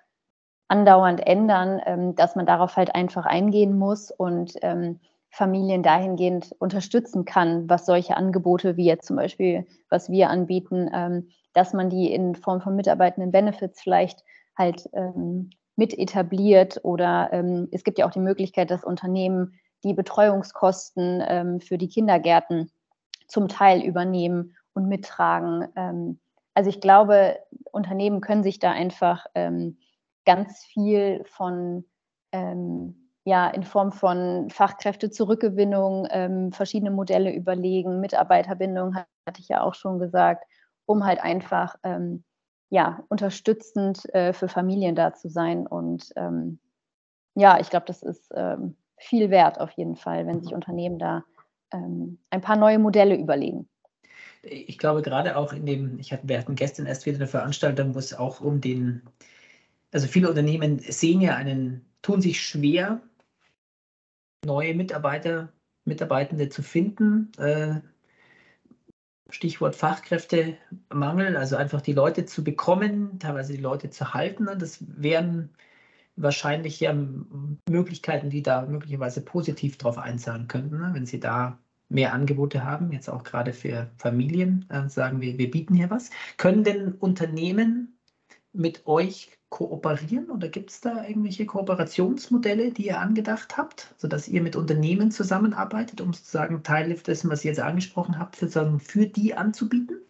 andauernd ändern, ähm, dass man darauf halt einfach eingehen muss und ähm, Familien dahingehend unterstützen kann, was solche Angebote wie jetzt zum Beispiel, was wir anbieten, ähm, dass man die in Form von mitarbeitenden Benefits vielleicht halt ähm, mit etabliert oder ähm, es gibt ja auch die Möglichkeit, dass Unternehmen die Betreuungskosten für die Kindergärten zum Teil übernehmen und mittragen. Ähm, also ich glaube, Unternehmen können sich da einfach ähm, ganz viel von ähm, ja, in Form von Fachkräftezurückgewinnung, ähm, verschiedene Modelle überlegen, Mitarbeiterbindung hatte ich ja auch schon gesagt, um halt einfach ähm, ja, unterstützend äh, für Familien da zu sein. Und ähm, ja, ich glaube, das ist ähm, viel wert auf jeden Fall, wenn sich. Unternehmen da ähm, ein paar neue Modelle überlegen ich glaube gerade auch in dem, ich hatte, wir hatten gestern erst wieder eine Veranstaltung, wo es auch um den, also viele Unternehmen sehen ja einen, tun sich schwer, neue Mitarbeiter, Mitarbeitende zu finden. Äh, Stichwort Fachkräftemangel, also einfach die Leute zu bekommen, teilweise die Leute zu halten. Das wären wahrscheinlich ja Möglichkeiten, die da möglicherweise positiv drauf einzahlen könnten, ne? wenn sie da mehr Angebote haben, jetzt auch gerade für Familien, äh, sagen wir, wir bieten hier was. Können denn Unternehmen mit euch kooperieren oder gibt es da irgendwelche Kooperationsmodelle, die ihr angedacht habt, sodass ihr mit Unternehmen zusammenarbeitet, um sozusagen Teile dessen, was ihr jetzt angesprochen habt, sozusagen für die anzubieten?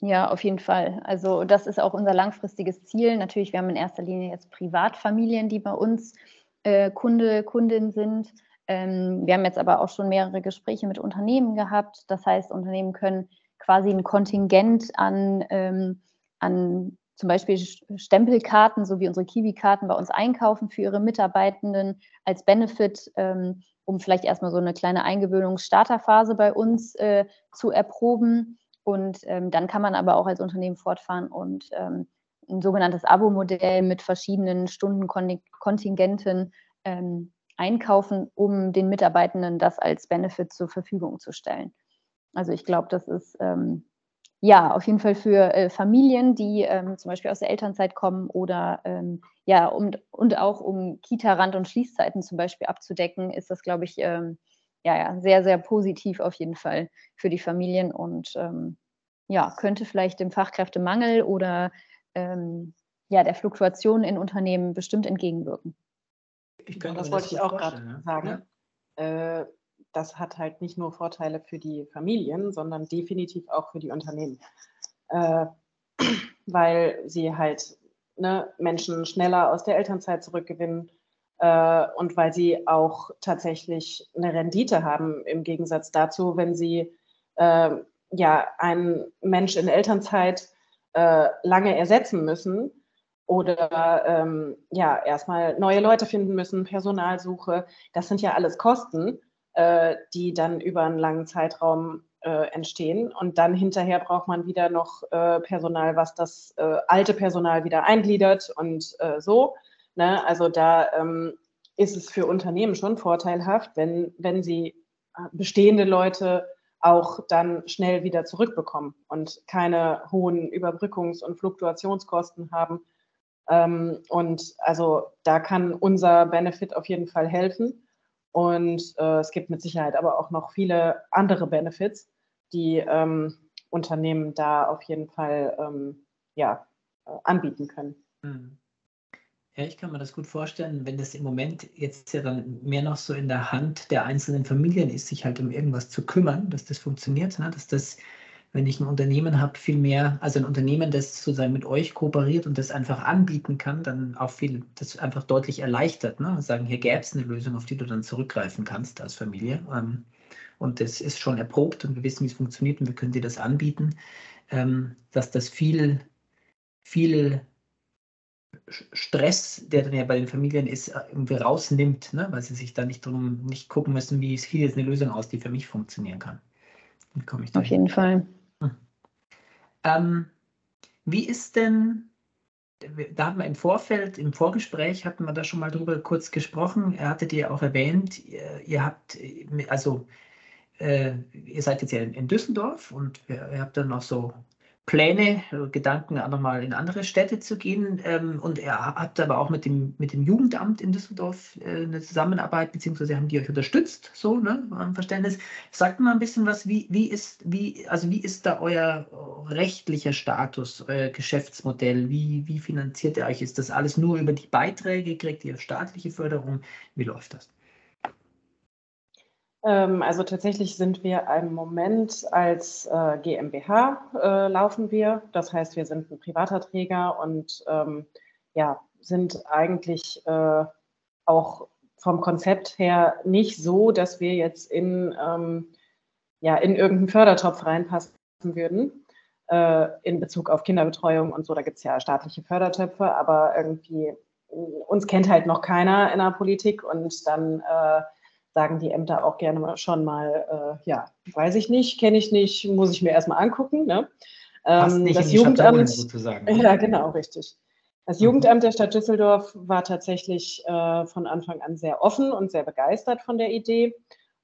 Ja, auf jeden Fall. Also das ist auch unser langfristiges Ziel. Natürlich, wir haben in erster Linie jetzt Privatfamilien, die bei uns äh, Kunde, Kundin sind. Ähm, wir haben jetzt aber auch schon mehrere Gespräche mit Unternehmen gehabt. Das heißt, Unternehmen können quasi ein Kontingent an, ähm, an zum Beispiel Stempelkarten, so wie unsere Kiwi-Karten bei uns einkaufen für ihre Mitarbeitenden als Benefit, ähm, um vielleicht erstmal so eine kleine Eingewöhnungs-Starterphase bei uns äh, zu erproben. Und ähm, dann kann man aber auch als Unternehmen fortfahren und ähm, ein sogenanntes Abo-Modell mit verschiedenen Stundenkontingenten ähm, einkaufen, um den Mitarbeitenden das als Benefit zur Verfügung zu stellen. Also ich glaube, das ist ähm, ja auf jeden Fall für äh, Familien, die ähm, zum Beispiel aus der Elternzeit kommen oder ähm, ja und, und auch um Kita-Rand- und Schließzeiten zum Beispiel abzudecken, ist das, glaube ich, ähm, ja, ja, sehr, sehr positiv auf jeden Fall für die Familien und ähm, ja, könnte vielleicht dem Fachkräftemangel oder ähm, ja, der Fluktuation in Unternehmen bestimmt entgegenwirken. Ich könnte das wollte ich auch gerade sagen. Ja? Äh, das hat halt nicht nur Vorteile für die Familien, sondern definitiv auch für die Unternehmen. Äh, weil sie halt ne, Menschen schneller aus der Elternzeit zurückgewinnen äh, und weil sie auch tatsächlich eine Rendite haben im Gegensatz dazu, wenn sie äh, ja einen Mensch in Elternzeit äh, lange ersetzen müssen oder ähm, ja erstmal neue Leute finden müssen, Personalsuche. Das sind ja alles Kosten, äh, die dann über einen langen Zeitraum äh, entstehen. Und dann hinterher braucht man wieder noch äh, Personal, was das äh, alte Personal wieder eingliedert und äh, so. Ne? Also da ähm, ist es für Unternehmen schon vorteilhaft, wenn, wenn sie bestehende Leute auch dann schnell wieder zurückbekommen und keine hohen Überbrückungs- und Fluktuationskosten haben. Ähm, und also da kann unser Benefit auf jeden Fall helfen. Und äh, es gibt mit Sicherheit aber auch noch viele andere Benefits, die ähm, Unternehmen da auf jeden Fall ähm, ja, äh, anbieten können. Mhm. Ja, ich kann mir das gut vorstellen, wenn das im Moment jetzt ja dann mehr noch so in der Hand der einzelnen Familien ist, sich halt um irgendwas zu kümmern, dass das funktioniert, ne? dass das, wenn ich ein Unternehmen habe, viel mehr, also ein Unternehmen, das sozusagen mit euch kooperiert und das einfach anbieten kann, dann auch viel, das einfach deutlich erleichtert. Ne? Sagen, hier gäbe es eine Lösung, auf die du dann zurückgreifen kannst als Familie. Ähm, und das ist schon erprobt und wir wissen, wie es funktioniert und wir können dir das anbieten, ähm, dass das viel, viel Stress, der dann ja bei den Familien ist, äh, irgendwie rausnimmt, ne? weil sie sich da nicht drum nicht gucken müssen, wie sieht jetzt eine Lösung aus, die für mich funktionieren kann. Auf jeden Fall. Hm. Ähm, wie ist denn, da haben wir im Vorfeld, im Vorgespräch hatten wir da schon mal drüber kurz gesprochen, er hatte dir auch erwähnt, ihr, ihr habt, also äh, ihr seid jetzt ja in, in Düsseldorf und ihr, ihr habt dann noch so Pläne, Gedanken, nochmal in andere Städte zu gehen. Ähm, und er hat aber auch mit dem, mit dem Jugendamt in Düsseldorf äh, eine Zusammenarbeit, beziehungsweise haben die euch unterstützt, so, ne, am Verständnis. Sagt mal ein bisschen was, wie, wie ist, wie, also wie ist da euer rechtlicher Status, euer Geschäftsmodell? Wie, wie finanziert ihr euch? Ist das alles nur über die Beiträge? Kriegt ihr staatliche Förderung? Wie läuft das? Ähm, also tatsächlich sind wir im Moment als äh, GmbH äh, laufen wir. Das heißt, wir sind ein privater Träger und ähm, ja, sind eigentlich äh, auch vom Konzept her nicht so, dass wir jetzt in, ähm, ja, in irgendeinen Fördertopf reinpassen würden in Bezug auf Kinderbetreuung und so. Da gibt es ja staatliche Fördertöpfe, aber irgendwie uns kennt halt noch keiner in der Politik und dann sagen die Ämter auch gerne schon mal, äh, ja, weiß ich nicht, kenne ich nicht, muss ich mir erstmal angucken. Ne? Ähm, das Jugendamt, sozusagen. Ja, genau, richtig. Das mhm. Jugendamt der Stadt Düsseldorf war tatsächlich äh, von Anfang an sehr offen und sehr begeistert von der Idee.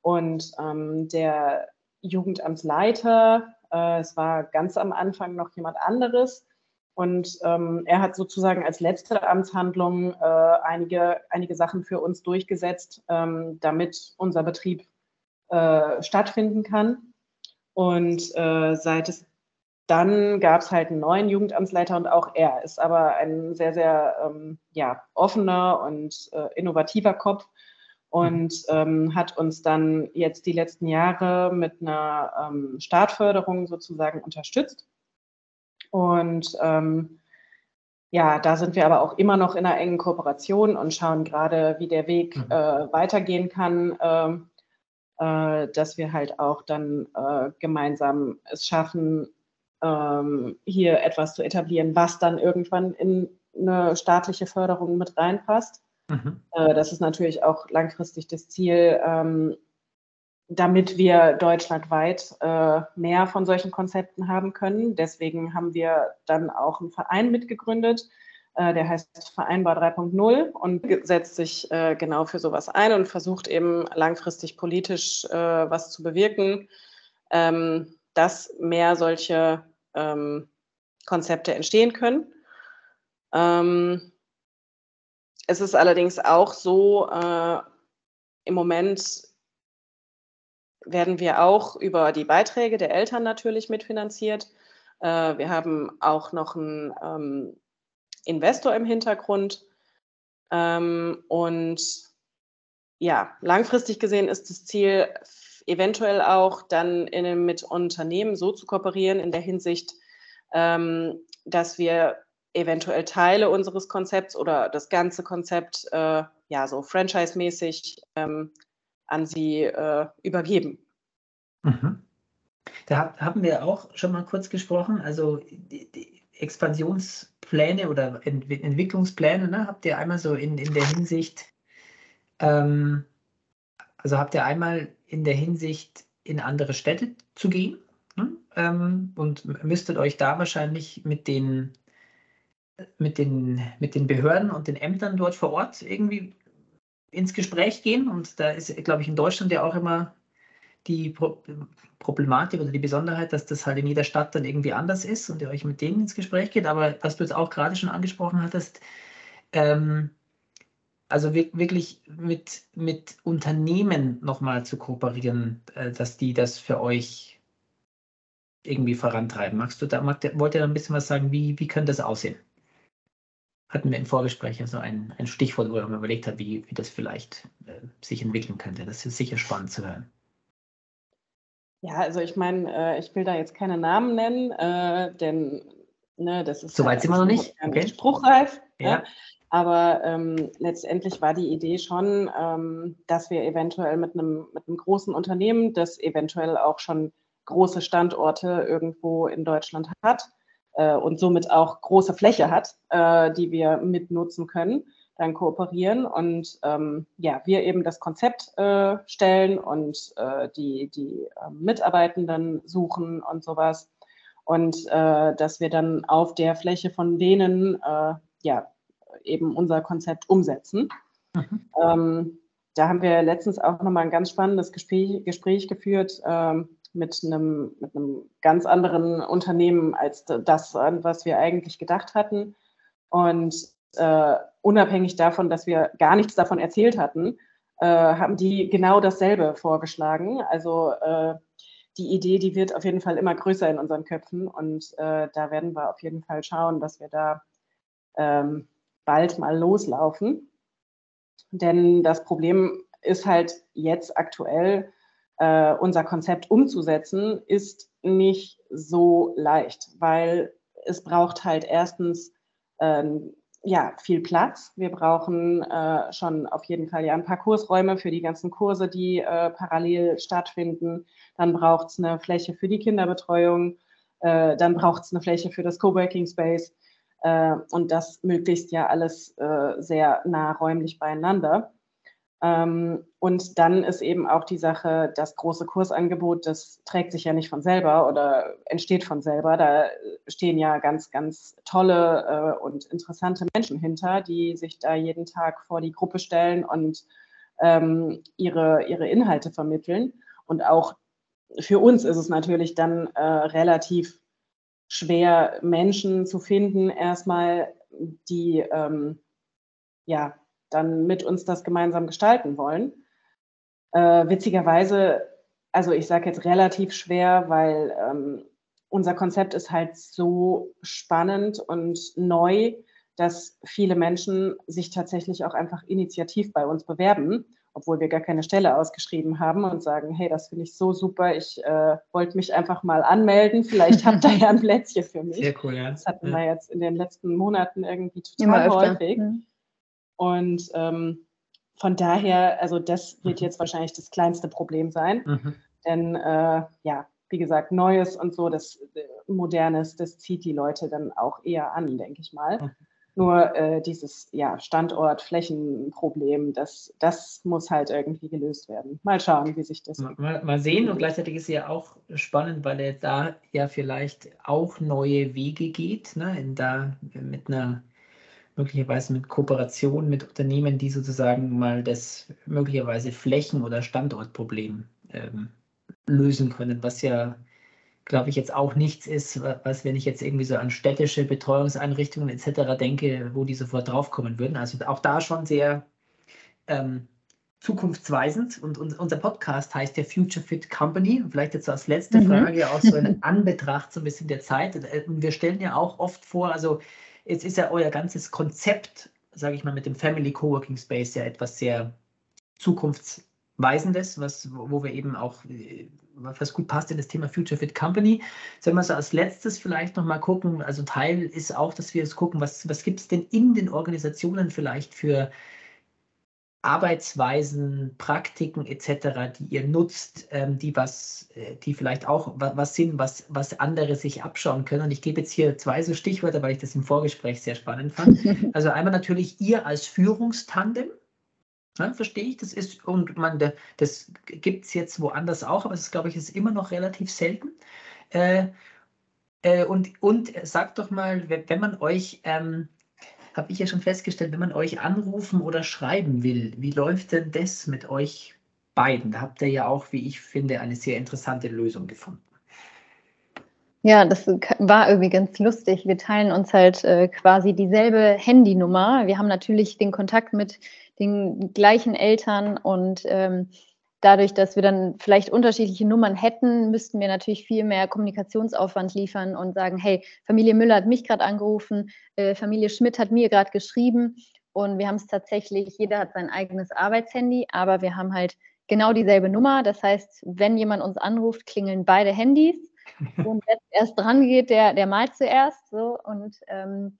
Und ähm, der Jugendamtsleiter, äh, es war ganz am Anfang noch jemand anderes, und ähm, er hat sozusagen als letzte Amtshandlung äh, einige, einige Sachen für uns durchgesetzt, ähm, damit unser Betrieb äh, stattfinden kann. Und äh, seit es dann gab es halt einen neuen Jugendamtsleiter und auch er ist aber ein sehr, sehr ähm, ja, offener und äh, innovativer Kopf und ähm, hat uns dann jetzt die letzten Jahre mit einer ähm, Startförderung sozusagen unterstützt. Und ähm, ja, da sind wir aber auch immer noch in einer engen Kooperation und schauen gerade, wie der Weg mhm. äh, weitergehen kann, äh, äh, dass wir halt auch dann äh, gemeinsam es schaffen, ähm, hier etwas zu etablieren, was dann irgendwann in eine staatliche Förderung mit reinpasst. Mhm. Äh, das ist natürlich auch langfristig das Ziel, ähm, damit wir deutschlandweit äh, mehr von solchen Konzepten haben können. Deswegen haben wir dann auch einen Verein mitgegründet, äh, der heißt Vereinbar 3.0 und setzt sich äh, genau für sowas ein und versucht eben langfristig politisch äh, was zu bewirken, ähm, dass mehr solche ähm, Konzepte entstehen können. Ähm, es ist allerdings auch so, äh, im Moment werden wir auch über die Beiträge der Eltern natürlich mitfinanziert. Äh, wir haben auch noch einen ähm, Investor im Hintergrund. Ähm, und ja, langfristig gesehen ist das Ziel, eventuell auch dann in, mit Unternehmen so zu kooperieren in der Hinsicht, ähm, dass wir eventuell Teile unseres Konzepts oder das ganze Konzept äh, ja so franchise-mäßig ähm, an sie äh, übergeben. Mhm. Da haben wir auch schon mal kurz gesprochen. Also die, die Expansionspläne oder Ent Entwicklungspläne ne, habt ihr einmal so in, in der Hinsicht, ähm, also habt ihr einmal in der Hinsicht in andere Städte zu gehen ne, ähm, und müsstet euch da wahrscheinlich mit den mit den, mit den Behörden und den Ämtern dort vor Ort irgendwie ins Gespräch gehen. Und da ist, glaube ich, in Deutschland ja auch immer die Pro Problematik oder die Besonderheit, dass das halt in jeder Stadt dann irgendwie anders ist und ihr euch mit denen ins Gespräch geht. Aber was du jetzt auch gerade schon angesprochen hattest, ähm, also wirklich mit, mit Unternehmen nochmal zu kooperieren, äh, dass die das für euch irgendwie vorantreiben. Magst du da, wollt ihr da ein bisschen was sagen, wie, wie könnte das aussehen? Hatten wir im Vorgespräch also ein, ein Stichwort, wo er mir überlegt hat, wie, wie das vielleicht äh, sich entwickeln könnte. Das ist sicher spannend zu hören. Ja, also ich meine, äh, ich will da jetzt keine Namen nennen, äh, denn ne, das ist. Soweit ja, sind wir noch nicht. Okay. Spruchreif. Ja. ja. Aber ähm, letztendlich war die Idee schon, ähm, dass wir eventuell mit einem, mit einem großen Unternehmen, das eventuell auch schon große Standorte irgendwo in Deutschland hat, äh, und somit auch große Fläche hat, äh, die wir mitnutzen können, dann kooperieren und ähm, ja, wir eben das Konzept äh, stellen und äh, die, die äh, Mitarbeitenden suchen und sowas. Und äh, dass wir dann auf der Fläche von denen äh, ja eben unser Konzept umsetzen. Mhm. Ähm, da haben wir letztens auch nochmal ein ganz spannendes Gespräch, Gespräch geführt ähm, mit einem, mit einem ganz anderen Unternehmen als das, was wir eigentlich gedacht hatten. Und äh, unabhängig davon, dass wir gar nichts davon erzählt hatten, äh, haben die genau dasselbe vorgeschlagen. Also äh, die Idee, die wird auf jeden Fall immer größer in unseren Köpfen und äh, da werden wir auf jeden Fall schauen, dass wir da ähm, bald mal loslaufen. Denn das Problem ist halt jetzt aktuell, äh, unser Konzept umzusetzen, ist nicht so leicht, weil es braucht halt erstens ähm, ja, viel Platz. Wir brauchen äh, schon auf jeden Fall ja ein paar Kursräume für die ganzen Kurse, die äh, parallel stattfinden. Dann braucht es eine Fläche für die Kinderbetreuung. Äh, dann braucht es eine Fläche für das Coworking Space. Äh, und das möglichst ja alles äh, sehr nah räumlich beieinander. Ähm, und dann ist eben auch die Sache, das große Kursangebot, das trägt sich ja nicht von selber oder entsteht von selber. Da stehen ja ganz, ganz tolle äh, und interessante Menschen hinter, die sich da jeden Tag vor die Gruppe stellen und ähm, ihre, ihre Inhalte vermitteln. Und auch für uns ist es natürlich dann äh, relativ schwer, Menschen zu finden, erstmal, die ähm, ja dann mit uns das gemeinsam gestalten wollen. Äh, witzigerweise also ich sage jetzt relativ schwer, weil ähm, unser Konzept ist halt so spannend und neu, dass viele Menschen sich tatsächlich auch einfach initiativ bei uns bewerben, obwohl wir gar keine Stelle ausgeschrieben haben und sagen, hey, das finde ich so super, ich äh, wollte mich einfach mal anmelden, vielleicht habt ihr ja ein Plätzchen für mich. Sehr cool, ja. Das hatten ja. wir jetzt in den letzten Monaten irgendwie Immer total öfter. häufig. Mhm. Und ähm, von daher, also das wird jetzt wahrscheinlich das kleinste Problem sein. Mhm. Denn äh, ja, wie gesagt, Neues und so, das äh, Modernes, das zieht die Leute dann auch eher an, denke ich mal. Mhm. Nur äh, dieses ja, Standort-Flächenproblem, das, das muss halt irgendwie gelöst werden. Mal schauen, wie sich das Mal, mal- mal sehen und gleichzeitig ist ja auch spannend, weil er da ja vielleicht auch neue Wege geht, ne, in da mit einer möglicherweise mit Kooperation mit Unternehmen, die sozusagen mal das möglicherweise Flächen- oder Standortproblem ähm, lösen können, was ja, glaube ich, jetzt auch nichts ist, wa- was, wenn ich jetzt irgendwie so an städtische Betreuungseinrichtungen etc. denke, wo die sofort draufkommen würden. Also auch da schon sehr ähm, zukunftsweisend und, und unser Podcast heißt ja Future Fit Company. Vielleicht jetzt so als letzte Mhm. Frage auch so in Anbetracht so ein bisschen der Zeit. Äh, Und wir stellen ja auch oft vor, also jetzt ist ja euer ganzes Konzept, sage ich mal, mit dem Family Coworking Space ja etwas sehr zukunftsweisendes, was, wo wir eben auch, äh, was gut passt in das Thema Future Fit Company. Sollen wir so als letztes vielleicht nochmal gucken, also Teil ist auch, dass wir jetzt gucken, was, was gibt es denn in den Organisationen vielleicht für Arbeitsweisen, Praktiken etc., die ihr nutzt, ähm, die was, äh, die vielleicht auch wa- was sind, was, was andere sich abschauen können. Und ich gebe jetzt hier zwei so Stichwörter, weil ich das im Vorgespräch sehr spannend fand. Also einmal natürlich ihr als Führungstandem. Ja, verstehe ich, das ist, und man, da- das gibt es jetzt woanders auch, aber es ist, glaube ich, ist immer noch relativ selten. Äh, äh, und, und sagt doch mal, wenn, wenn man euch, ähm, habe ich ja schon festgestellt, wenn man euch anrufen oder schreiben will, wie läuft denn das mit euch beiden? Da habt ihr ja auch, wie ich finde, eine sehr interessante Lösung gefunden. Ja, das war irgendwie ganz lustig. Wir teilen uns halt äh, quasi dieselbe Handynummer. Wir haben natürlich den Kontakt mit den gleichen Eltern und ähm, dadurch, dass wir dann vielleicht unterschiedliche Nummern hätten, müssten wir natürlich viel mehr Kommunikationsaufwand liefern und sagen, hey, Familie Müller hat mich gerade angerufen, äh, Familie Schmidt hat mir gerade geschrieben und wir haben es tatsächlich, jeder hat sein eigenes Arbeitshandy, aber wir haben halt genau dieselbe Nummer. Das heißt, wenn jemand uns anruft, klingeln beide Handys und wer erst dran geht, der, der malt zuerst. So, und ähm,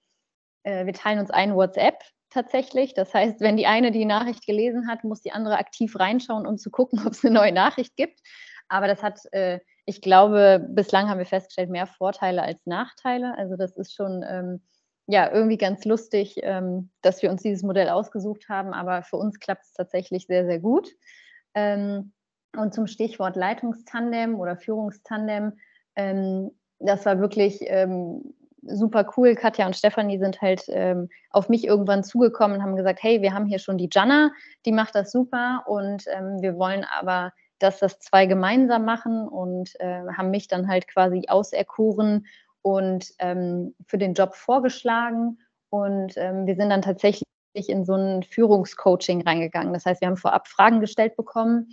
äh, wir teilen uns ein WhatsApp tatsächlich. Das heißt, wenn die eine die Nachricht gelesen hat, muss die andere aktiv reinschauen, um zu gucken, ob es eine neue Nachricht gibt. Aber das hat, äh, ich glaube, bislang haben wir festgestellt, mehr Vorteile als Nachteile. Also das ist schon ähm, ja irgendwie ganz lustig, ähm, dass wir uns dieses Modell ausgesucht haben. Aber für uns klappt es tatsächlich sehr, sehr gut. Ähm, und zum Stichwort Leitungstandem oder Führungstandem, ähm, das war wirklich ähm, super cool. Katja und Stefanie sind halt ähm, auf mich irgendwann zugekommen und haben gesagt, hey, wir haben hier schon die Jana, die macht das super und ähm, wir wollen aber, dass das zwei gemeinsam machen und äh, haben mich dann halt quasi auserkoren und ähm, für den Job vorgeschlagen und ähm, wir sind dann tatsächlich in so ein Führungscoaching reingegangen. Das heißt, wir haben vorab Fragen gestellt bekommen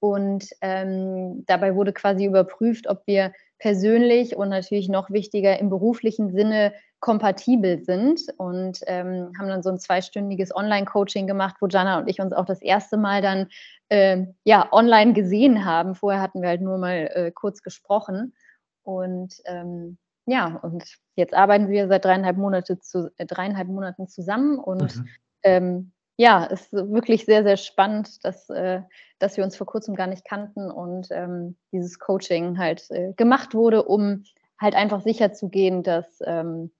und ähm, dabei wurde quasi überprüft, ob wir persönlich und natürlich noch wichtiger im beruflichen Sinne kompatibel sind und ähm, haben dann so ein zweistündiges Online-Coaching gemacht, wo Jana und ich uns auch das erste Mal dann äh, ja online gesehen haben. Vorher hatten wir halt nur mal äh, kurz gesprochen und ähm, ja und jetzt arbeiten wir seit dreieinhalb, Monate zu, äh, dreieinhalb Monaten zusammen und Mhm. ähm, ja, es ist wirklich sehr, sehr spannend, dass, äh, dass wir uns vor kurzem gar nicht kannten und ähm, dieses Coaching halt äh, gemacht wurde, um halt einfach sicher zu gehen, dass, ähm,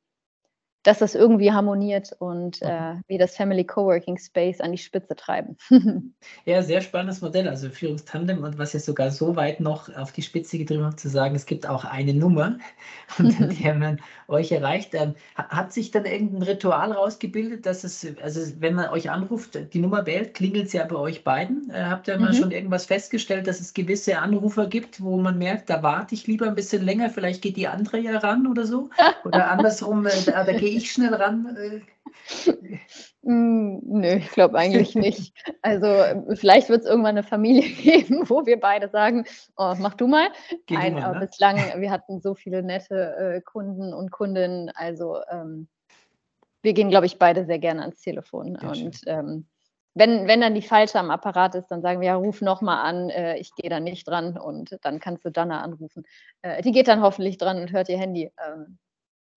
dass das irgendwie harmoniert und äh, wir das Family Coworking Space an die Spitze treiben. Ja, sehr spannendes Modell, also Führungstandem und was ihr sogar so weit noch auf die Spitze getrieben habt, zu sagen, es gibt auch eine Nummer, unter der man euch erreicht. Ähm, ha- hat sich dann irgendein Ritual rausgebildet, dass es, also wenn man euch anruft, die Nummer wählt, klingelt es ja bei euch beiden. Äh, habt ihr mal Mhm. schon irgendwas festgestellt, dass es gewisse Anrufer gibt, wo man merkt, da warte ich lieber ein bisschen länger, vielleicht geht die andere ja ran oder so? Oder andersrum, äh, da, da gehe ich schnell ran. Äh, Mm, nö, ich glaube eigentlich nicht. Also vielleicht wird es irgendwann eine Familie geben, wo wir beide sagen, oh, mach du mal. Geh Nein, mal, aber ne? bislang, wir hatten so viele nette äh, Kunden und Kundinnen. Also ähm, wir gehen, glaube ich, beide sehr gerne ans Telefon. Sehr und ähm, wenn, wenn dann die falsche am Apparat ist, dann sagen wir, ja, ruf nochmal an, äh, ich gehe da nicht dran und dann kannst du Dana anrufen. Äh, die geht dann hoffentlich dran und hört ihr Handy. Ähm,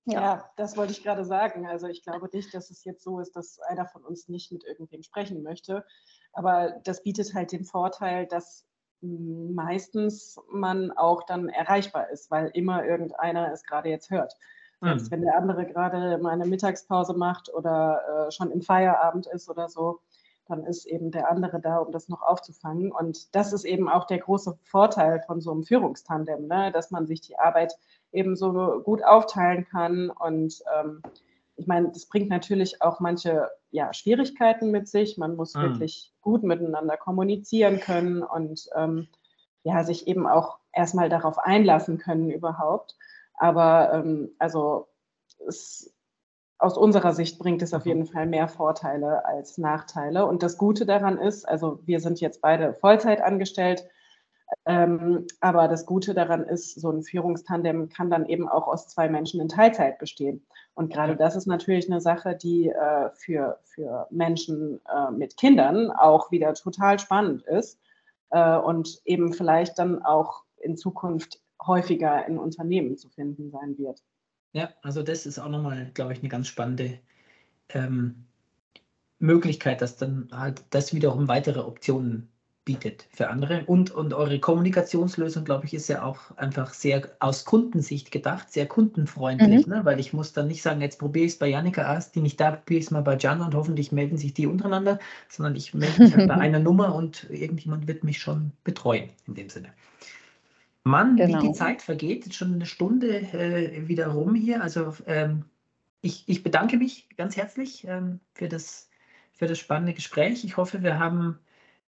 ja. ja. das wollte ich gerade sagen. Also ich glaube nicht, dass es jetzt so ist, dass einer von uns nicht mit irgendwem sprechen möchte. Aber das bietet halt den Vorteil, dass meistens man auch dann erreichbar ist, weil immer irgendeiner es gerade jetzt hört. Selbst mhm. wenn der andere gerade mal eine Mittagspause macht oder äh, schon im Feierabend ist oder so, dann ist eben der andere da, um das noch aufzufangen. Und das ist eben auch der große Vorteil von so einem Führungstandem, ne? dass man sich die Arbeit eben so gut aufteilen kann. Und ähm, ich meine, das bringt natürlich auch manche ja, Schwierigkeiten mit sich. Man muss mhm. wirklich gut miteinander kommunizieren können und ähm, ja, sich eben auch erstmal darauf einlassen können überhaupt. Aber ähm, also es aus unserer Sicht bringt es auf mhm. jeden Fall mehr Vorteile als Nachteile. Und das Gute daran ist, also wir sind jetzt beide Vollzeit angestellt, ähm, aber das Gute daran ist, so ein Führungstandem kann dann eben auch aus zwei Menschen in Teilzeit bestehen. Und gerade das ist natürlich eine Sache, die äh, für, für Menschen äh, mit Kindern auch wieder total spannend ist äh, und eben vielleicht dann auch in Zukunft häufiger in Unternehmen zu finden sein wird. Ja, also das ist auch nochmal, glaube ich, eine ganz spannende ähm, Möglichkeit, dass dann halt das wiederum weitere Optionen bietet für andere. Und, und eure Kommunikationslösung, glaube ich, ist ja auch einfach sehr aus Kundensicht gedacht, sehr kundenfreundlich, mhm. ne? weil ich muss dann nicht sagen, jetzt probiere ich es bei Janika aus, die nicht da, probiere ich es mal bei Jan und hoffentlich melden sich die untereinander, sondern ich melde mich halt bei einer Nummer und irgendjemand wird mich schon betreuen in dem Sinne. Mann, genau. wie die. Zeit vergeht, jetzt schon eine Stunde äh, wieder rum hier. Also ähm, ich, ich, bedanke mich ganz herzlich ähm, für, das, für das spannende Gespräch. Ich hoffe, wir haben,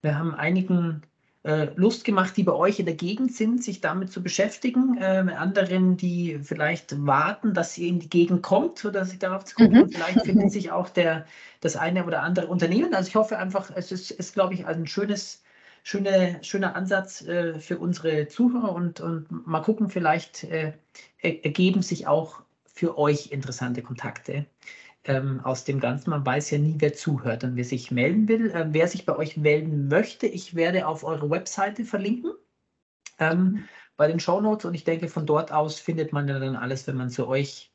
wir haben einigen äh, Lust gemacht, die bei euch in der Gegend sind, sich damit zu beschäftigen. Äh, anderen, die vielleicht warten, dass ihr in die Gegend kommt oder sich darauf zu gucken. Mhm. Vielleicht findet sich auch der, das eine oder andere Unternehmen. Also ich hoffe einfach, es ist, ist glaube ich, ein schönes schöne, schöner Ansatz äh, für unsere Zuhörer und, und mal gucken, vielleicht äh, ergeben sich auch für euch interessante Kontakte ähm, aus dem Ganzen. Man weiß ja nie, wer zuhört und wer sich melden will. Äh, wer sich bei euch melden möchte, ich werde auf eure Webseite verlinken ähm, bei den Show Notes und ich denke, von dort aus findet man ja dann alles, wenn man zu euch,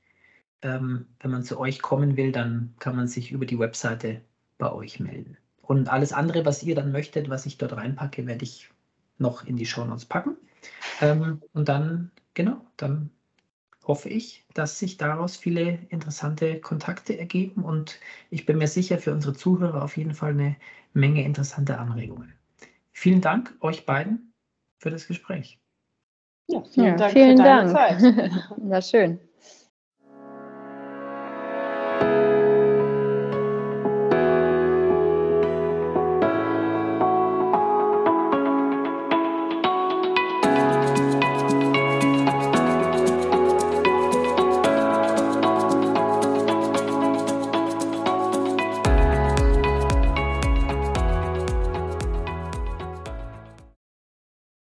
ähm, wenn man zu euch kommen will, dann kann man sich über die Webseite bei euch melden. Und alles andere, was ihr dann möchtet, was ich dort reinpacke, werde ich noch in die Show Notes packen. Ähm, und dann, genau, dann hoffe ich, dass sich daraus viele interessante Kontakte ergeben und ich bin mir sicher, für unsere Zuhörer auf jeden Fall eine Menge interessanter Anregungen. Vielen Dank euch beiden für das Gespräch. Ja, vielen ja, Dank vielen für deine Dank. Zeit. War schön.